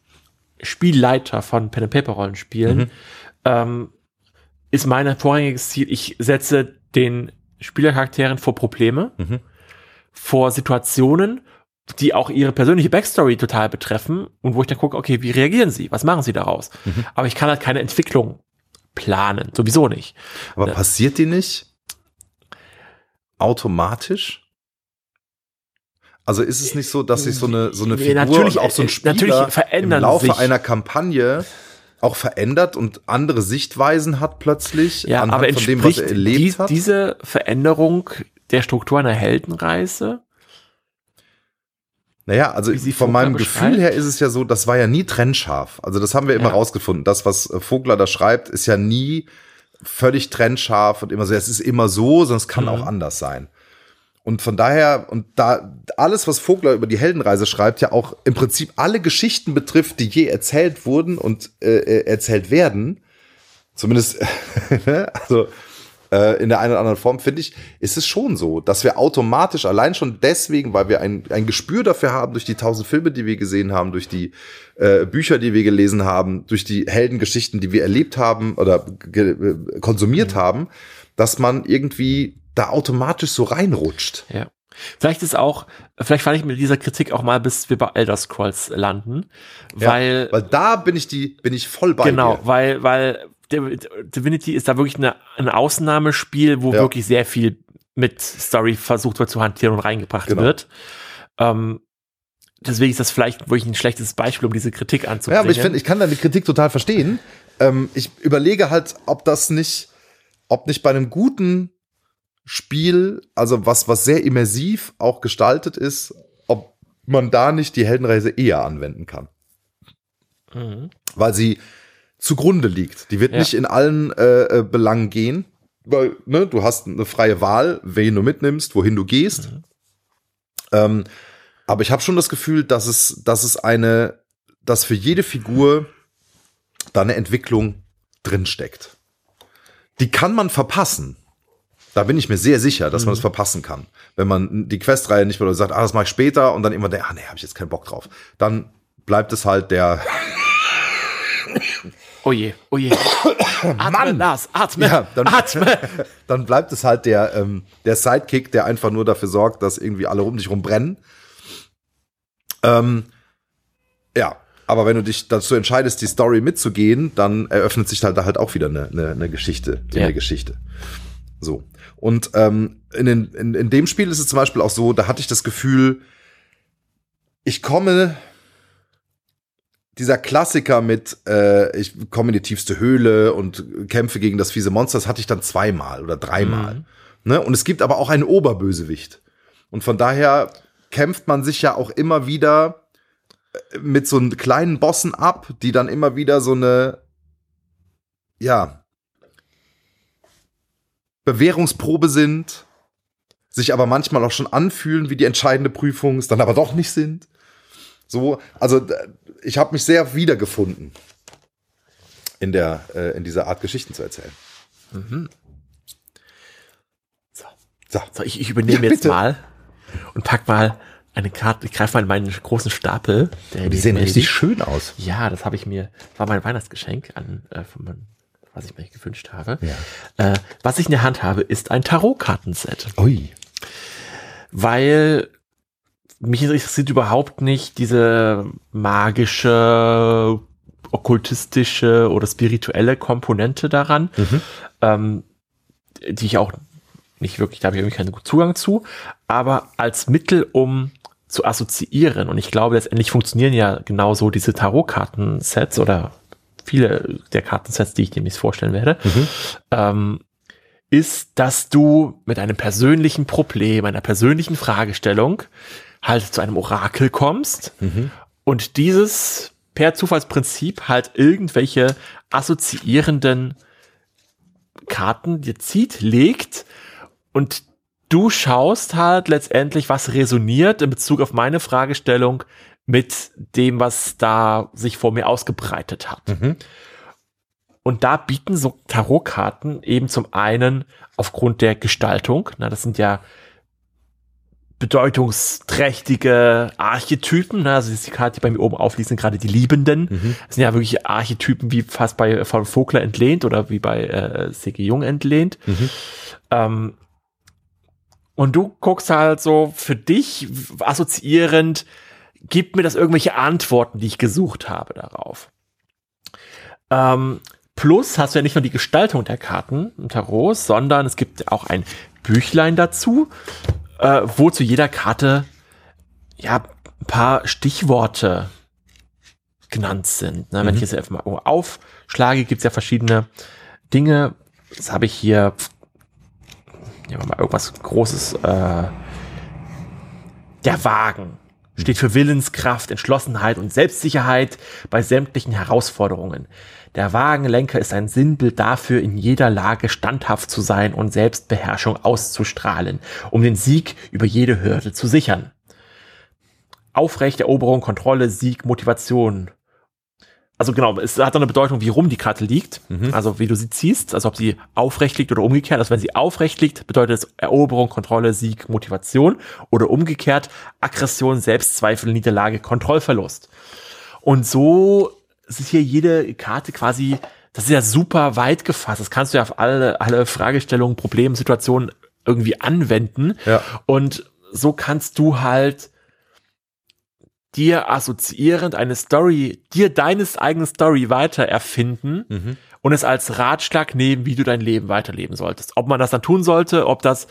Spielleiter von Pen and Paper Rollenspielen Mhm. ähm, ist mein vorrangiges Ziel. Ich setze den Spielercharakteren vor Probleme, Mhm. vor Situationen, die auch ihre persönliche Backstory total betreffen und wo ich dann gucke, okay, wie reagieren sie? Was machen sie daraus? Mhm. Aber ich kann halt keine Entwicklung planen, sowieso nicht. Aber Ja. passiert die nicht automatisch? Also ist es nicht so, dass sich so eine, so eine Figur natürlich, und auch so ein äh, Spieler im Laufe sich- einer Kampagne auch verändert und andere Sichtweisen hat plötzlich Ja, anhand aber von dem, was er erlebt die, hat? diese Veränderung der Struktur einer Heldenreise? Naja, also von meinem beschreibt? Gefühl her ist es ja so, das war ja nie trennscharf. Also das haben wir immer Ja. rausgefunden. Das, was äh, Vogler da schreibt, ist ja nie völlig trennscharf und immer so, es ist immer so, sonst kann Mhm. auch anders sein. Und von daher, und da alles, was Vogler über die Heldenreise schreibt, ja auch im Prinzip alle Geschichten betrifft, die je erzählt wurden und äh, äh, erzählt werden, zumindest also äh, in der einen oder anderen Form, finde ich, ist es schon so, dass wir automatisch allein schon deswegen, weil wir ein, ein Gespür dafür haben, durch die tausend Filme, die wir gesehen haben, durch die äh, Bücher, die wir gelesen haben, durch die Heldengeschichten, die wir erlebt haben oder äh, konsumiert haben, dass man irgendwie da automatisch so reinrutscht. Ja. Vielleicht ist auch, vielleicht falle ich mit dieser Kritik auch mal, bis wir bei Elder Scrolls landen, weil, Weil da bin ich die, bin ich voll bei genau, dir. weil, weil Divinity ist da wirklich eine, ein Ausnahmespiel, wo Ja. wirklich sehr viel mit Story versucht wird zu hantieren und reingebracht Genau. wird. Ähm, deswegen ist das vielleicht wirklich ein schlechtes Beispiel, um diese Kritik Ja, anzubringen. aber ich finde, ich kann deine Kritik total verstehen. Ähm, ich überlege halt, ob das nicht, ob nicht bei einem guten Spiel, also was, was sehr immersiv auch gestaltet ist, ob man da nicht die Heldenreise eher anwenden kann. Mhm. Weil sie zugrunde liegt. Die wird Ja. nicht in allen äh, äh, Belangen gehen, weil ne, du hast eine freie Wahl, wen du mitnimmst, wohin du gehst. Mhm. Ähm, aber ich habe schon das Gefühl, dass es, dass es eine, dass für jede Figur da eine Entwicklung drinsteckt. Die kann man verpassen. Da bin ich mir sehr sicher, dass Mhm. man das verpassen kann. Wenn man die Questreihe nicht mehr sagt, ah, das mache ich später und dann immer denkt, ah, nee, habe ich jetzt keinen Bock drauf. Dann bleibt es halt der, Oh je, oh je. Atme, Lars, atme, Ja, dann- atme. dann bleibt es halt der, ähm, der Sidekick, der einfach nur dafür sorgt, dass irgendwie alle um dich rum brennen. Ähm, ja, aber wenn du dich dazu entscheidest, die Story mitzugehen, dann eröffnet sich halt da halt auch wieder eine, eine, eine Geschichte in Ja. der Geschichte. So. Und ähm, in, den, in, in dem Spiel ist es zum Beispiel auch so, da hatte ich das Gefühl, ich komme dieser Klassiker mit, äh, ich komme in die tiefste Höhle und kämpfe gegen das fiese Monster, das hatte ich dann zweimal oder dreimal. Mhm. Ne? Und es gibt aber auch einen Oberbösewicht. Und von daher kämpft man sich ja auch immer wieder äh, mit so einen kleinen Bossen ab, die dann immer wieder so eine, ja, Bewährungsprobe sind, sich aber manchmal auch schon anfühlen wie die entscheidende Prüfung, es dann aber doch nicht sind. So, also d- ich habe mich sehr wiedergefunden in der äh, in dieser Art Geschichten zu erzählen. So. So. So, ich, ich übernehme Ja, jetzt mal und pack mal eine Karte, ich greife mal in meinen großen Stapel. Der Die sehen richtig schön aus. Ja, das habe ich mir, war mein Weihnachtsgeschenk an, äh, von meinem, was ich mir gewünscht habe. Ja. Äh, was ich in der Hand habe, ist ein Tarotkartenset. Ui. weil mich interessiert überhaupt nicht diese magische, okkultistische oder spirituelle Komponente daran, ähm, die ich auch nicht wirklich, da habe ich irgendwie keinen guten Zugang zu, aber als Mittel, um zu assoziieren. Und ich glaube, letztendlich funktionieren ja genauso diese Tarotkartensets oder viele der Kartensets, die ich demnächst vorstellen werde, ähm, ist, dass du mit einem persönlichen Problem, einer persönlichen Fragestellung halt zu einem Orakel kommst und dieses per Zufallsprinzip halt irgendwelche assoziierenden Karten dir zieht, legt und du schaust halt letztendlich, was resoniert in Bezug auf meine Fragestellung mit dem, was da sich vor mir ausgebreitet hat. Und da bieten so Tarotkarten eben zum einen aufgrund der Gestaltung, na, das sind ja bedeutungsträchtige Archetypen. Ne? Also die Karte, die bei mir oben aufliegt, sind gerade die Liebenden. Mhm. Das sind ja wirklich Archetypen wie fast bei von Vogler entlehnt oder wie bei äh, C.G. Jung entlehnt. Mhm. Ähm, und du guckst halt so für dich assoziierend, gibt mir das irgendwelche Antworten, die ich gesucht habe darauf. Ähm, plus hast du ja nicht nur die Gestaltung der Karten im Tarot, sondern es gibt auch ein Büchlein dazu, äh, wo zu jeder Karte ja ein paar Stichworte genannt sind. Ne? Mhm. Wenn ich jetzt einfach mal aufschlage, gibt es ja verschiedene Dinge. Das habe ich hier, nehmen wir mal irgendwas Großes. Äh, der Wagen steht für Willenskraft, Entschlossenheit und Selbstsicherheit bei sämtlichen Herausforderungen. Der Wagenlenker ist ein Sinnbild dafür, in jeder Lage standhaft zu sein und Selbstbeherrschung auszustrahlen, um den Sieg über jede Hürde zu sichern. Aufrechte Eroberung, Kontrolle, Sieg, Motivation. Also genau, es hat eine Bedeutung, wie rum die Karte liegt. Mhm. Also wie du sie ziehst, also ob sie aufrecht liegt oder umgekehrt. Also wenn sie aufrecht liegt, bedeutet es Eroberung, Kontrolle, Sieg, Motivation. Oder umgekehrt, Aggression, Selbstzweifel, Niederlage, Kontrollverlust. Und so es ist hier jede Karte quasi, das ist ja super weit gefasst. Das kannst du ja auf alle, alle Fragestellungen, Probleme, Situationen irgendwie anwenden. Ja. Und so kannst du halt dir assoziierend eine Story, dir deines eigenen Story weiter erfinden mhm. und es als Ratschlag nehmen, wie du dein Leben weiterleben solltest. Ob man das dann tun sollte, ob das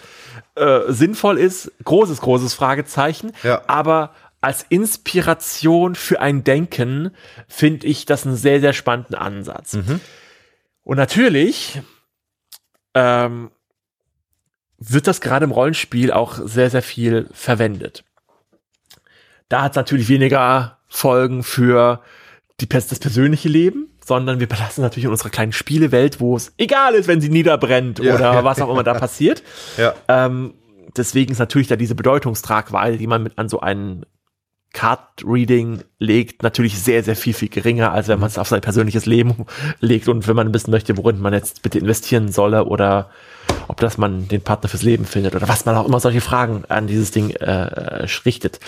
äh, sinnvoll ist, großes, großes Fragezeichen. Ja. Aber als Inspiration für ein Denken finde ich das einen sehr, sehr spannenden Ansatz. Mhm. Und natürlich ähm, wird das gerade im Rollenspiel auch sehr, sehr viel verwendet. Da hat es natürlich weniger Folgen für die, das persönliche Leben, sondern wir belassen natürlich in unserer kleinen Spielewelt, wo es egal ist, wenn sie niederbrennt ja. oder was auch immer da passiert. Ja. Ähm, deswegen ist natürlich da diese Bedeutungstragweite, die man mit an so einen Card-Reading legt, natürlich sehr, sehr viel, viel geringer, als wenn man es auf sein persönliches Leben legt und wenn man wissen möchte, worin man jetzt bitte investieren solle oder ob das man den Partner fürs Leben findet oder was man auch immer solche Fragen an dieses Ding äh, richtet.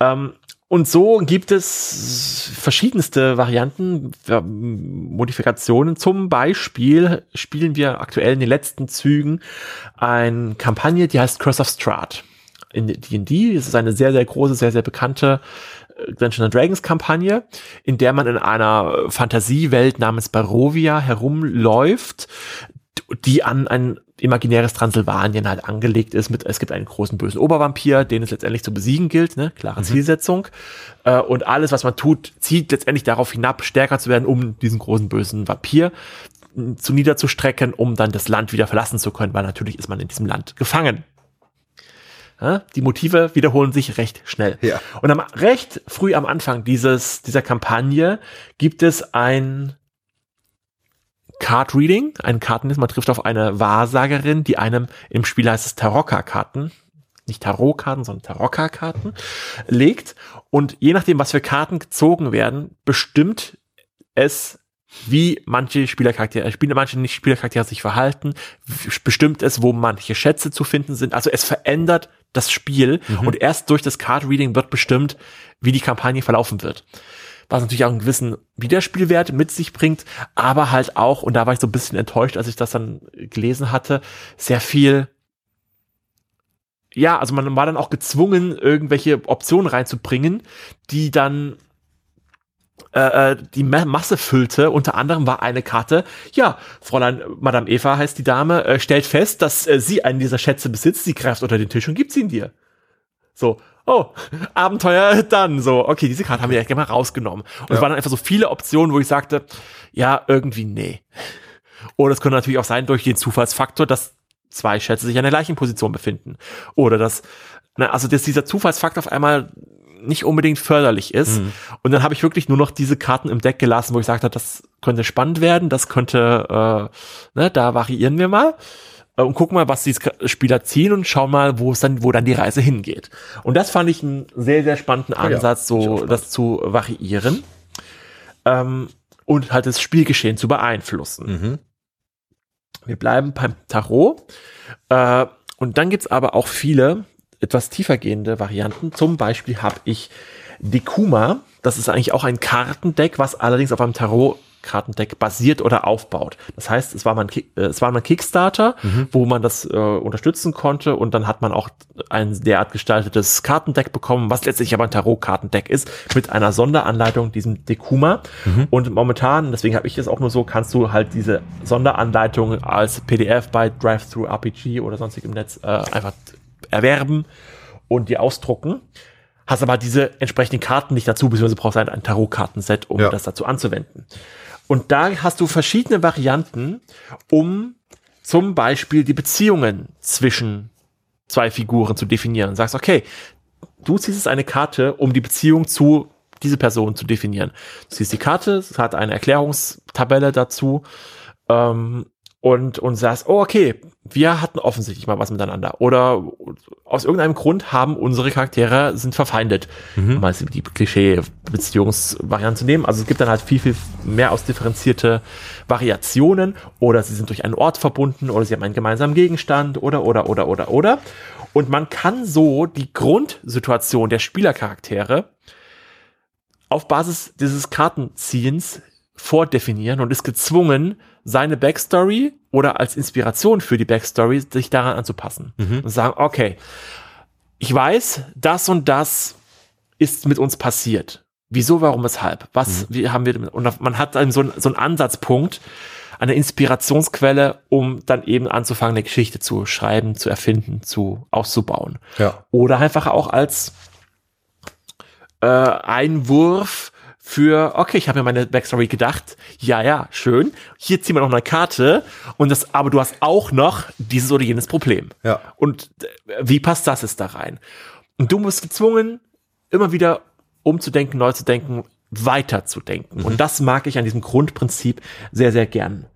Ähm, und so gibt es verschiedenste Varianten, Modifikationen. Zum Beispiel spielen wir aktuell in den letzten Zügen eine Kampagne, die heißt Curse of Strahd in D&D. Es ist eine sehr, sehr große, sehr, sehr bekannte äh, Dungeons Dragons Kampagne, in der man in einer Fantasiewelt namens Barovia herumläuft, die an ein imaginäres Transsilvanien halt angelegt ist mit, es gibt einen großen bösen Obervampir, den es letztendlich zu besiegen gilt, ne, klare mhm. Zielsetzung. Äh, und alles, was man tut, zieht letztendlich darauf hinab, stärker zu werden, um diesen großen bösen Vampir zu niederzustrecken, um dann das Land wieder verlassen zu können, weil natürlich ist man in diesem Land gefangen. Die Motive wiederholen sich recht schnell. Ja. Und am, recht früh am Anfang dieses, dieser Kampagne gibt es ein Card Reading, ein Kartenlist. Man trifft auf eine Wahrsagerin, die einem im Spiel heißt es Tarokka-Karten, nicht Tarotkarten, sondern Tarokka-Karten legt. Und je nachdem, was für Karten gezogen werden, bestimmt es wie manche Spielercharaktere, Spieler, manche nicht Spielercharaktere sich verhalten, bestimmt es, wo manche Schätze zu finden sind. Also es verändert das Spiel mhm. und erst durch das Card Reading wird bestimmt, wie die Kampagne verlaufen wird. Was natürlich auch einen gewissen Wiederspielwert mit sich bringt, aber halt auch, und da war ich so ein bisschen enttäuscht, als ich das dann gelesen hatte, sehr viel ja, also man war dann auch gezwungen, irgendwelche Optionen reinzubringen, die dann äh, die Masse füllte. Unter anderem war eine Karte, ja, Fräulein Madame Eva heißt die Dame, äh, stellt fest, dass äh, sie einen dieser Schätze besitzt, sie greift unter den Tisch und gibt sie ihn dir. So, oh, Abenteuer dann. So, okay, diese Karte haben wir ja gerne mal rausgenommen. Und ja. es waren einfach so viele Optionen, wo ich sagte, ja, irgendwie nee. Oder es könnte natürlich auch sein, durch den Zufallsfaktor, dass zwei Schätze sich an der gleichen Position befinden. Oder dass, na, also dass dieser Zufallsfaktor auf einmal nicht unbedingt förderlich ist. Mhm. Und dann habe ich wirklich nur noch diese Karten im Deck gelassen, wo ich gesagt habe, das könnte spannend werden, das könnte, äh, ne, da variieren wir mal äh, und gucken mal, was die Spieler ziehen und schauen mal, wo es dann, wo dann die Reise hingeht. Und das fand ich einen sehr, sehr spannenden Ansatz, ja, so das zu variieren. Ähm, und halt das Spielgeschehen zu beeinflussen. Mhm. Wir bleiben beim Tarot. Äh, und dann gibt's aber auch viele etwas tiefergehende Varianten. Zum Beispiel habe ich Dekuma. Das ist eigentlich auch ein Kartendeck, was allerdings auf einem Tarot Kartendeck basiert oder aufbaut. Das heißt, es war mal ein, Ki- äh, es war mal Kickstarter, wo man das äh, unterstützen konnte und dann hat man auch ein derart gestaltetes Kartendeck bekommen, was letztlich aber ein Tarot-Kartendeck ist, mit einer Sonderanleitung, diesem Dekuma. Und momentan, deswegen habe ich das auch nur so, kannst du halt diese Sonderanleitung als PDF bei Drive-Thru RPG oder sonstig im Netz äh, einfach erwerben und die ausdrucken. Hast aber diese entsprechenden Karten nicht dazu, beziehungsweise brauchst ein, ein Tarot-Kartenset, um Ja. das dazu anzuwenden. Und da hast du verschiedene Varianten, um zum Beispiel die Beziehungen zwischen zwei Figuren zu definieren. Und sagst, okay, du ziehst jetzt eine Karte, um die Beziehung zu diese Person zu definieren. Du ziehst die Karte, es hat eine Erklärungstabelle dazu ähm, und, und sagst, oh, okay, wir hatten offensichtlich mal was miteinander. Oder aus irgendeinem Grund haben unsere Charaktere sind verfeindet. Um mal die Klischee-Beziehungsvariante zu nehmen. Also es gibt dann halt viel, viel mehr ausdifferenzierte Variationen. Oder sie sind durch einen Ort verbunden oder sie haben einen gemeinsamen Gegenstand oder, oder, oder, oder, oder. Und man kann so die Grundsituation der Spielercharaktere auf Basis dieses Kartenziehens vordefinieren und ist gezwungen, seine Backstory oder als Inspiration für die Backstory sich daran anzupassen und sagen, okay, ich weiß, das und das ist mit uns passiert. Wieso, warum, weshalb? Was, wie haben wir, und man hat dann so, einen- so einen Ansatzpunkt, eine Inspirationsquelle, um dann eben anzufangen, eine Geschichte zu schreiben, zu erfinden, zu auszubauen. Ja. Oder einfach auch als äh, Einwurf für, okay, ich habe mir meine Backstory gedacht, ja, ja, schön, hier ziehen wir noch eine Karte und das, aber du hast auch noch dieses oder jenes Problem. Ja. Und äh, wie passt das jetzt da rein? Und du musst gezwungen, immer wieder umzudenken, neu zu denken, weiterzudenken. Und das mag ich an diesem Grundprinzip sehr, sehr gern.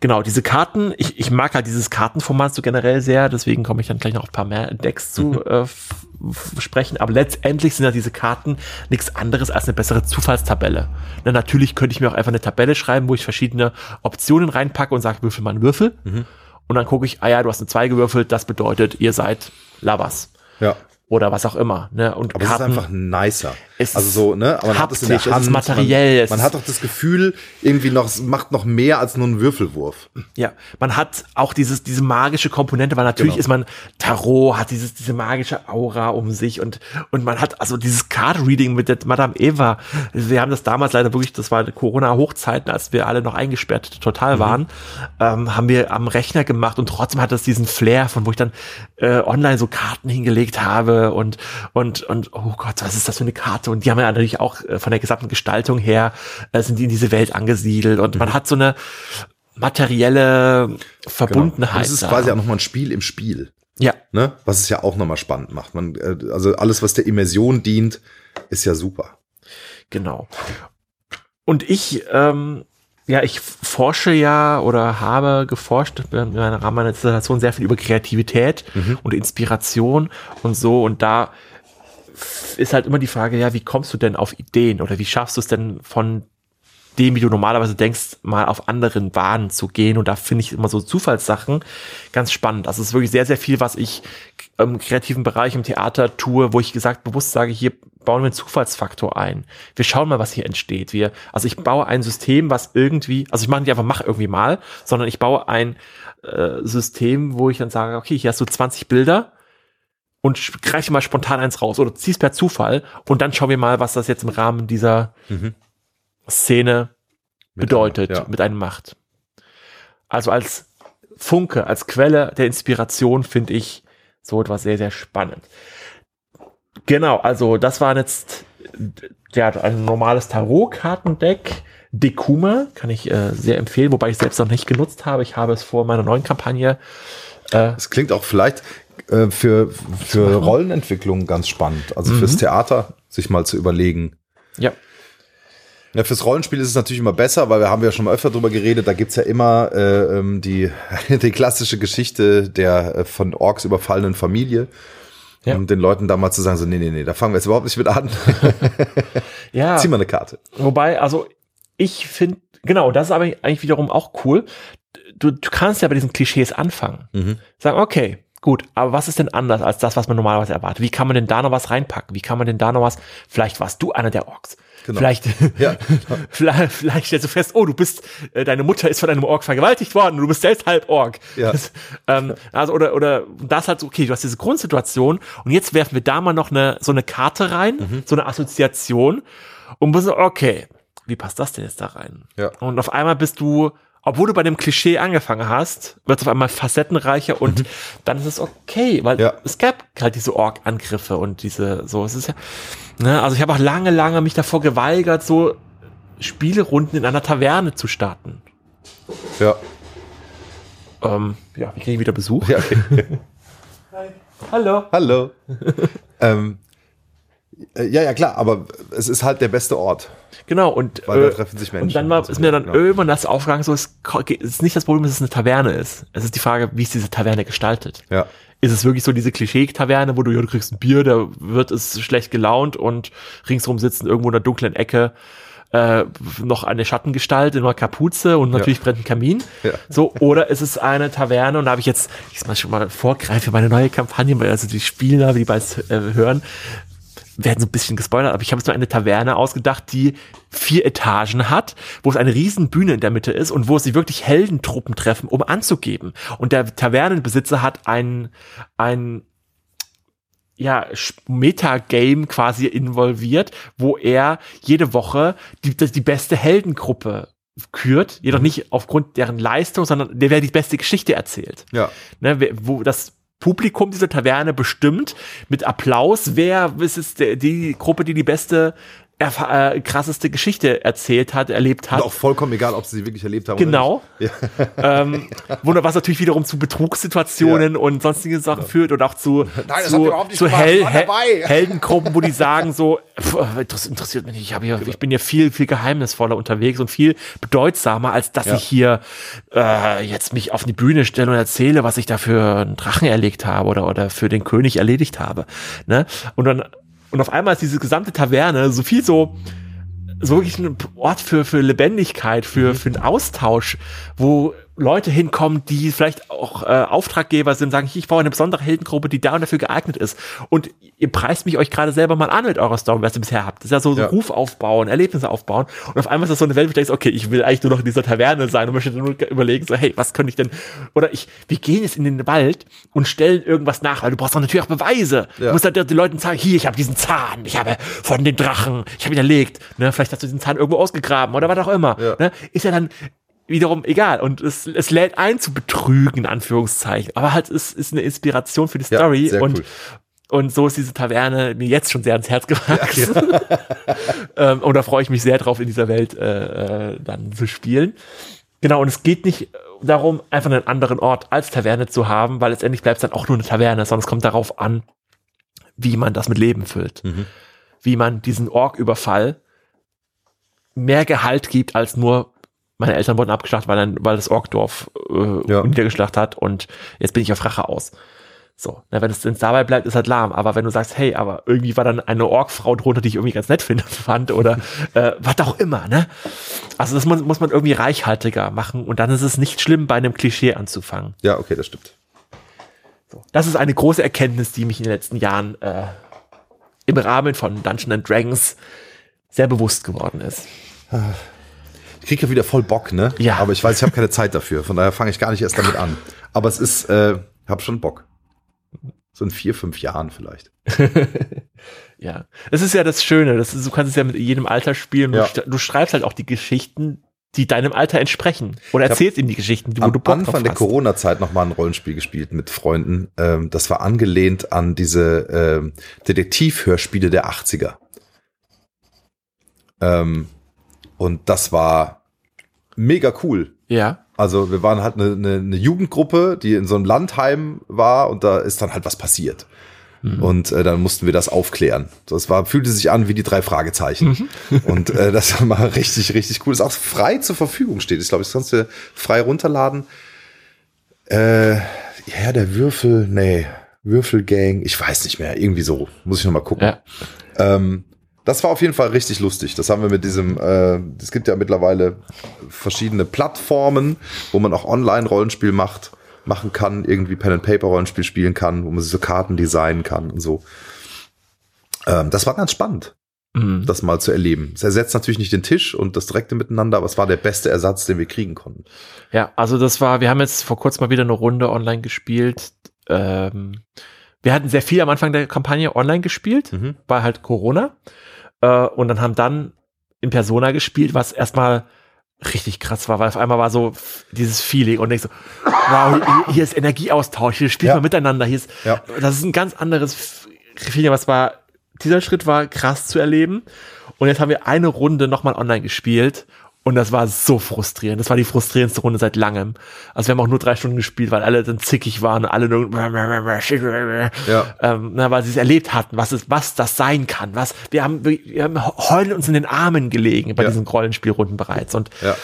Genau, diese Karten, ich, ich mag halt dieses Kartenformat so generell sehr, deswegen komme ich dann gleich noch auf ein paar mehr Decks zu äh, f- f- sprechen, aber letztendlich sind ja diese Karten nichts anderes als eine bessere Zufallstabelle. Na, natürlich könnte ich mir auch einfach eine Tabelle schreiben, wo ich verschiedene Optionen reinpacke und sage, würfel mal einen Würfel. Und dann gucke ich, ah ja, du hast eine 2 gewürfelt, das bedeutet, ihr seid Labas. Ja. Oder was auch immer. Ne? Und Aber es ist einfach nicer. Es also so, ne? Aber man hat es in der haptisch, es Hand. ist materiell, es Man, man hat doch das Gefühl, irgendwie noch, es macht noch mehr als nur einen Würfelwurf. Ja, man hat auch dieses, diese magische Komponente, weil natürlich Genau. ist man Tarot, hat dieses, diese magische Aura um sich und, und man hat also dieses Card-Reading mit der Madame Eva. Wir haben das damals leider wirklich, das war Corona-Hochzeiten, als wir alle noch eingesperrt total waren, ähm, haben wir am Rechner gemacht und trotzdem hat das diesen Flair, von wo ich dann äh, online so Karten hingelegt habe und, und, und, oh Gott, was ist das für eine Karte? Und die haben ja natürlich auch äh, von der gesamten Gestaltung her, äh, sind die in diese Welt angesiedelt und man hat so eine, materielle Verbundenheit. Genau. Das ist da. quasi auch nochmal ein Spiel im Spiel. ja, Ne? Was es ja auch nochmal spannend macht. Man, äh, also alles, was der Immersion dient, ist ja super. genau. Und ich, ähm, ja, ich forsche ja oder habe geforscht in meiner Rahmen meiner Dissertation sehr viel über Kreativität und Inspiration und so. Und da ist halt immer die Frage, ja, wie kommst du denn auf Ideen oder wie schaffst du es denn von dem, wie du normalerweise denkst, mal auf anderen Bahnen zu gehen. Und da finde ich immer so Zufallssachen ganz spannend. Das ist wirklich sehr, sehr viel, was ich im kreativen Bereich im Theater tue, wo ich gesagt bewusst sage, hier bauen wir einen Zufallsfaktor ein. Wir schauen mal, was hier entsteht. Wir, also ich baue ein System, was irgendwie, also ich mache nicht einfach, mach irgendwie mal, sondern ich baue ein äh, System, wo ich dann sage, okay, hier hast du 20 Bilder und sch- greif mal spontan eins raus oder zieh's per Zufall und dann schauen wir mal, was das jetzt im Rahmen dieser Szene bedeutet, ja. mit einem macht. Also als Funke, als Quelle der Inspiration finde ich so etwas sehr, sehr spannend. Genau, also das war jetzt ja, ein normales Tarot-Kartendeck. Dekuma kann ich äh, sehr empfehlen, wobei ich selbst noch nicht genutzt habe. Ich habe es vor meiner neuen Kampagne. Es klingt auch vielleicht äh, für, für Rollenentwicklung ganz spannend. Also fürs Theater sich mal zu überlegen. Ja, Ja, fürs Rollenspiel ist es natürlich immer besser, weil wir haben ja schon mal öfter drüber geredet. Da gibt's ja immer äh, ähm, die, die klassische Geschichte der äh, von Orks überfallenen Familie. Ja. Und den Leuten da mal zu sagen, so, nee, nee, nee, da fangen wir jetzt überhaupt nicht mit an. ja. Zieh mal eine Karte. Wobei, also ich finde, genau, das ist aber eigentlich wiederum auch cool. Du, du kannst ja bei diesen Klischees anfangen. Mhm. Sagen, okay, gut, aber was ist denn anders als das, was man normalerweise erwartet? Wie kann man denn da noch was reinpacken? Wie kann man denn da noch was, vielleicht warst du einer der Orks. Genau. Vielleicht, Ja. vielleicht, vielleicht stellst du fest, oh, du bist, äh, deine Mutter ist von einem Ork vergewaltigt worden und du bist selbst halb Ork. Ja. Das, ähm, also, oder, oder das halt so, okay, du hast diese Grundsituation und jetzt werfen wir da mal noch eine, so eine Karte rein, Mhm. so eine Assoziation und bist so, okay, wie passt das denn jetzt da rein? Ja. Und auf einmal bist du, obwohl du bei dem Klischee angefangen hast, wird es auf einmal facettenreicher und dann ist es okay, weil Mhm. Ja. es gab halt diese Ork-Angriffe und diese, so, es ist ja, ne, also ich habe auch lange, lange mich davor geweigert, so Spielerunden in einer Taverne zu starten. Ja. Ähm, ja, wie kriege ich wieder Besuch? ja okay. Hallo. Hallo. ähm, äh, ja, ja, klar, aber es ist halt der beste Ort. Genau, und, Weil da treffen sich Menschen Und dann war, ist mir dann genau. irgendwann das aufgegangen, so, es ist nicht das Problem, dass es eine Taverne ist. Es ist die Frage, wie ist diese Taverne gestaltet? Ja. Ist es wirklich so diese Klischee-Taverne, wo du, ja, du kriegst ein Bier, da wird es schlecht gelaunt und ringsrum sitzen irgendwo in der dunklen Ecke äh, noch eine Schattengestalt in einer Kapuze und natürlich brennt ein Kamin. Ja. So, oder ist es eine Taverne und da habe ich jetzt, ich mal schon mal vorgreife, meine neue Kampagne, weil also die Spieler, die bei äh, hören, werden so ein bisschen gespoilert, aber ich habe jetzt nur eine Taverne ausgedacht, die vier Etagen hat, wo es eine riesen Bühne in der Mitte ist und wo sie wirklich Heldentruppen treffen, um anzugeben. Und der Tavernenbesitzer hat ein, ein ja, Metagame quasi involviert, wo er jede Woche die, die beste Heldengruppe kürt, jedoch nicht aufgrund deren Leistung, sondern der, wer die beste Geschichte erzählt Ja. ne, wo das Publikum dieser Taverne bestimmt mit Applaus, wer ist es die Gruppe, die die beste, äh, krasseste Geschichte erzählt hat, erlebt hat. Und auch vollkommen egal, ob sie sie wirklich erlebt haben. Genau. Oder ähm, was natürlich wiederum zu Betrugssituationen und sonstige Sachen führt und auch zu, hat zu, zu Hel dabei. Heldengruppen, wo die sagen so, das interessiert mich nicht, ich, hier, ich bin hier viel, viel geheimnisvoller unterwegs und viel bedeutsamer, als dass Ja. ich hier äh, jetzt mich auf die Bühne stelle und erzähle, was ich da für einen Drachen erlegt habe oder, oder für den König erledigt habe. Ne? Und dann und auf einmal ist diese gesamte Taverne so viel so so wirklich ein Ort für, für Lebendigkeit, für, für einen Austausch, wo Leute hinkommen, die vielleicht auch äh, Auftraggeber sind, sagen, ich brauche eine besondere Heldengruppe, die da und dafür geeignet ist. Und ihr preist mich euch gerade selber mal an mit eurer Story, was ihr bisher habt. Das ist ja so, so Ja. Ruf aufbauen, Erlebnisse aufbauen. Und auf einmal ist das so eine Welt, wo du denkst, okay, ich will eigentlich nur noch in dieser Taverne sein und möchte nur überlegen, so, hey, was könnte ich denn, oder ich, wir gehen jetzt in den Wald und stellen irgendwas nach, weil du brauchst doch natürlich auch Beweise. Ja. Du musst halt den Leuten sagen, hier, ich habe diesen Zahn, ich habe von den Drachen, ich habe ihn erlegt, ne, vielleicht hast du diesen Zahn irgendwo ausgegraben oder was auch immer, Ja. ne, ist ja dann wiederum egal und es, es lädt ein zu betrügen, in Anführungszeichen, aber halt es ist eine Inspiration für die Ja, Story sehr und cool. und so ist diese Taverne mir jetzt schon sehr ans Herz gewachsen. ähm, und da freue ich mich sehr drauf, in dieser Welt äh, äh, dann zu spielen. Genau, und es geht nicht darum, einfach einen anderen Ort als Taverne zu haben, weil letztendlich bleibt es dann auch nur eine Taverne, sondern es kommt darauf an, wie man das mit Leben füllt. Mhm. Wie man diesen Ork-Überfall mehr Gehalt gibt als nur meine Eltern wurden abgeschlachtet, weil, dann, weil das Orkdorf äh, Ja. niedergeschlacht hat und jetzt bin ich auf Rache aus. So, na, wenn es dabei bleibt, ist halt lahm. Aber wenn du sagst, hey, aber irgendwie war dann eine Orkfrau drunter, die ich irgendwie ganz nett finde, fand oder äh, was auch immer, ne? Also das muss, muss man irgendwie reichhaltiger machen und dann ist es nicht schlimm, bei einem Klischee anzufangen. Ja, okay, das stimmt. Das ist eine große Erkenntnis, die mich in den letzten Jahren äh, im Rahmen von Dungeons and Dragons sehr bewusst geworden ist. Ich krieg ja wieder voll Bock, ne? Ja. Aber ich weiß, ich habe keine Zeit dafür. Von daher fange ich gar nicht erst damit an. Aber es ist, äh, hab schon Bock. So in vier, fünf Jahren vielleicht. Ja, das ist ja das Schöne. Das ist, du kannst es ja mit jedem Alter spielen. Ja. Du, sch- du schreibst halt auch die Geschichten, die deinem Alter entsprechen. Oder erzählst ihm die Geschichten, wo Am du Bock Anfang drauf der. Corona-Zeit noch mal ein Rollenspiel gespielt mit Freunden. Ähm, das war angelehnt an diese ähm, Detektivhörspiele der 80er. Ähm, und das war mega cool. Ja. Also wir waren halt eine, eine, eine Jugendgruppe, die in so einem Landheim war und da ist dann halt was passiert. Und äh, dann mussten wir das aufklären. Es war, fühlte sich an wie die drei Fragezeichen. Und äh, das war mal richtig, richtig cool. Ist auch frei zur Verfügung steht. Ich glaube, das kannst du frei runterladen. Äh, ja, der Würfel, nee, Würfelgang, ich weiß nicht mehr, irgendwie so. Muss ich noch mal gucken. Ja. Ähm, Das war auf jeden Fall richtig lustig. Das haben wir mit diesem, äh, es gibt ja mittlerweile verschiedene Plattformen, wo man auch Online-Rollenspiel macht, machen kann, irgendwie Pen-and-Paper-Rollenspiel spielen kann, wo man sich so Karten designen kann und so. Ähm, das war ganz spannend, Mhm. das mal zu erleben. Es ersetzt natürlich nicht den Tisch und das direkte Miteinander, aber es war der beste Ersatz, den wir kriegen konnten. Ja, also das war, wir haben jetzt vor kurzem mal wieder eine Runde online gespielt. Ähm, wir hatten sehr viel am Anfang der Kampagne online gespielt, Mhm. war halt Corona. Äh, und dann haben dann in Persona gespielt, was erstmal richtig krass war, weil auf einmal war so dieses Feeling und ich so, wow, hier, hier ist Energieaustausch, hier spielt Ja. man miteinander, hier ist, Ja. das ist ein ganz anderes Feeling, was war, dieser Schritt war krass zu erleben und jetzt haben wir eine Runde nochmal online gespielt und das war so frustrierend. Das war die frustrierendste Runde seit langem. Also wir haben auch nur drei Stunden gespielt, weil alle dann zickig waren und alle nur Ja. ähm, na, weil sie es erlebt hatten, was es, was das sein kann. Was wir haben, wir, haben heulen uns in den Armen gelegen bei Ja. diesen Rollenspielrunden bereits und Ja.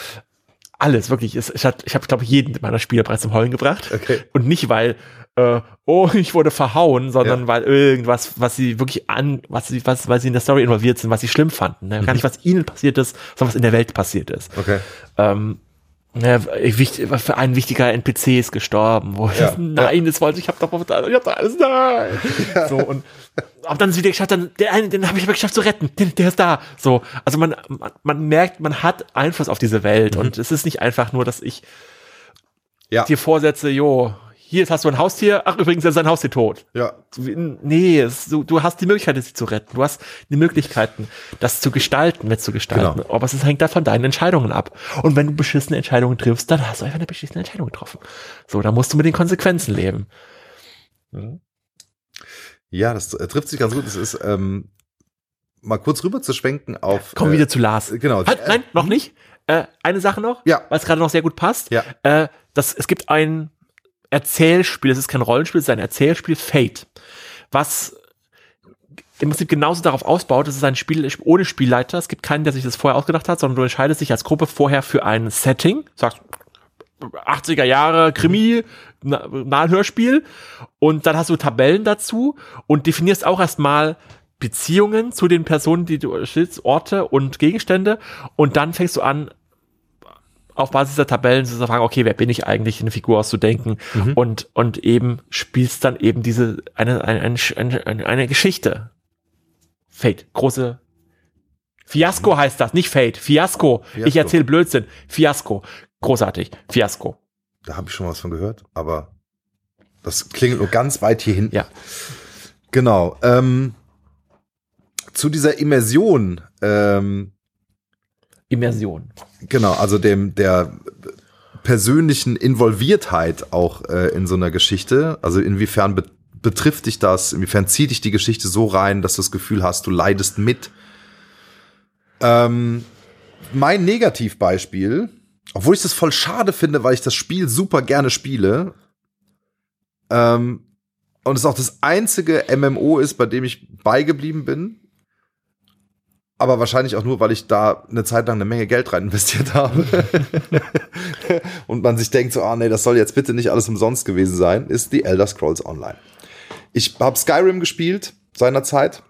alles wirklich. Es, ich habe, ich hab, glaube ich, jeden meiner Spieler bereits zum Heulen gebracht Okay. und nicht weil äh, oh ich wurde verhauen, sondern Ja. weil irgendwas, was sie wirklich an, was sie, was, weil sie in der Story involviert sind, was sie schlimm fanden. Ne? Gar nicht was ihnen passiert ist, sondern was in der Welt passiert ist. Okay. Ähm, ja, für ein wichtiger NPC ist gestorben. Wo ich, Ja. nein, das wollte ich, hab doch, ich hab doch alles, nein. So, und hab dann es wieder geschafft, dann, der eine, den habe ich aber geschafft zu retten, den, der ist da. So, also man, man, man merkt, man hat Einfluss auf diese Welt und es ist nicht einfach nur, dass ich Ja. dir vorsetze, jo, hier hast du ein Haustier, ach übrigens ist sein Haustier tot. Ja. Nee, es, du, du hast die Möglichkeit, es zu retten. Du hast die Möglichkeiten, das zu gestalten, mitzugestalten. Genau. Aber es hängt da von deinen Entscheidungen ab. Und wenn du beschissene Entscheidungen triffst, dann hast du einfach eine beschissene Entscheidung getroffen. So, dann musst du mit den Konsequenzen leben. Ja, das äh, trifft sich ganz gut. Es ist, ähm, mal kurz rüber zu schwenken auf. Komm äh, wieder zu Lars. Genau. Halt, nein, noch nicht. Äh, eine Sache noch, Ja. weil es gerade noch sehr gut passt. Ja. Äh, das, es gibt ein Erzählspiel, es ist kein Rollenspiel, es ist ein Erzählspiel, Fate, was im Prinzip genauso darauf ausbaut, es ist ein Spiel ohne Spielleiter, es gibt keinen, der sich das vorher ausgedacht hat, sondern du entscheidest dich als Gruppe vorher für ein Setting, sagst 80er Jahre Krimi, na, Nahenhörspiel und dann hast du Tabellen dazu und definierst auch erstmal Beziehungen zu den Personen, die du stellst, Orte und Gegenstände. Und dann fängst du an, auf Basis der Tabellen zu fragen, okay, wer bin ich eigentlich, eine Figur auszudenken und, und eben spielst dann eben diese, eine, eine, eine, eine, Geschichte. Fate, große Fiasko heißt das, nicht Fate, Fiasko. Ich Fiasko. erzähle Blödsinn. Fiasko. Großartig. Fiasko. Da habe ich schon was von gehört, aber das klingelt nur ganz weit hier hinten. Ja. Genau. Ähm, zu dieser Immersion, ähm, Immersion. Genau, also dem der persönlichen Involviertheit auch äh, in so einer Geschichte. Also inwiefern be betrifft dich das? Inwiefern zieht dich die Geschichte so rein, dass du das Gefühl hast, du leidest mit? Ähm, mein Negativbeispiel, obwohl ich das voll schade finde, weil ich das Spiel super gerne spiele, ähm, und es auch das einzige MMO ist, bei dem ich beigeblieben bin. Aber wahrscheinlich auch nur, weil ich da eine Zeit lang eine Menge Geld rein investiert habe. und man sich denkt so, ah nee, das soll jetzt bitte nicht alles umsonst gewesen sein, ist die Elder Scrolls Online. Ich habe Skyrim gespielt seinerzeit.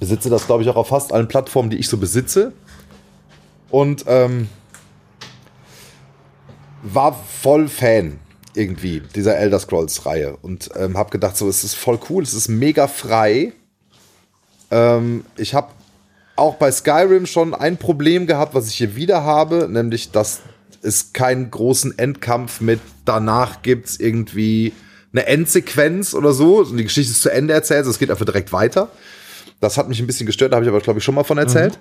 Besitze das, glaube ich, auch auf fast allen Plattformen, die ich so besitze. Und ähm, war voll Fan irgendwie dieser Elder Scrolls Reihe und ähm, habe gedacht, so es ist voll cool, es ist mega frei. Ähm, ich habe auch bei Skyrim schon ein Problem gehabt, was ich hier wieder habe, nämlich dass es keinen großen Endkampf mit danach gibt's irgendwie eine Endsequenz oder so. Und die Geschichte ist zu Ende erzählt, also es geht einfach direkt weiter. Das hat mich ein bisschen gestört, da habe ich aber, glaube ich, schon mal von erzählt.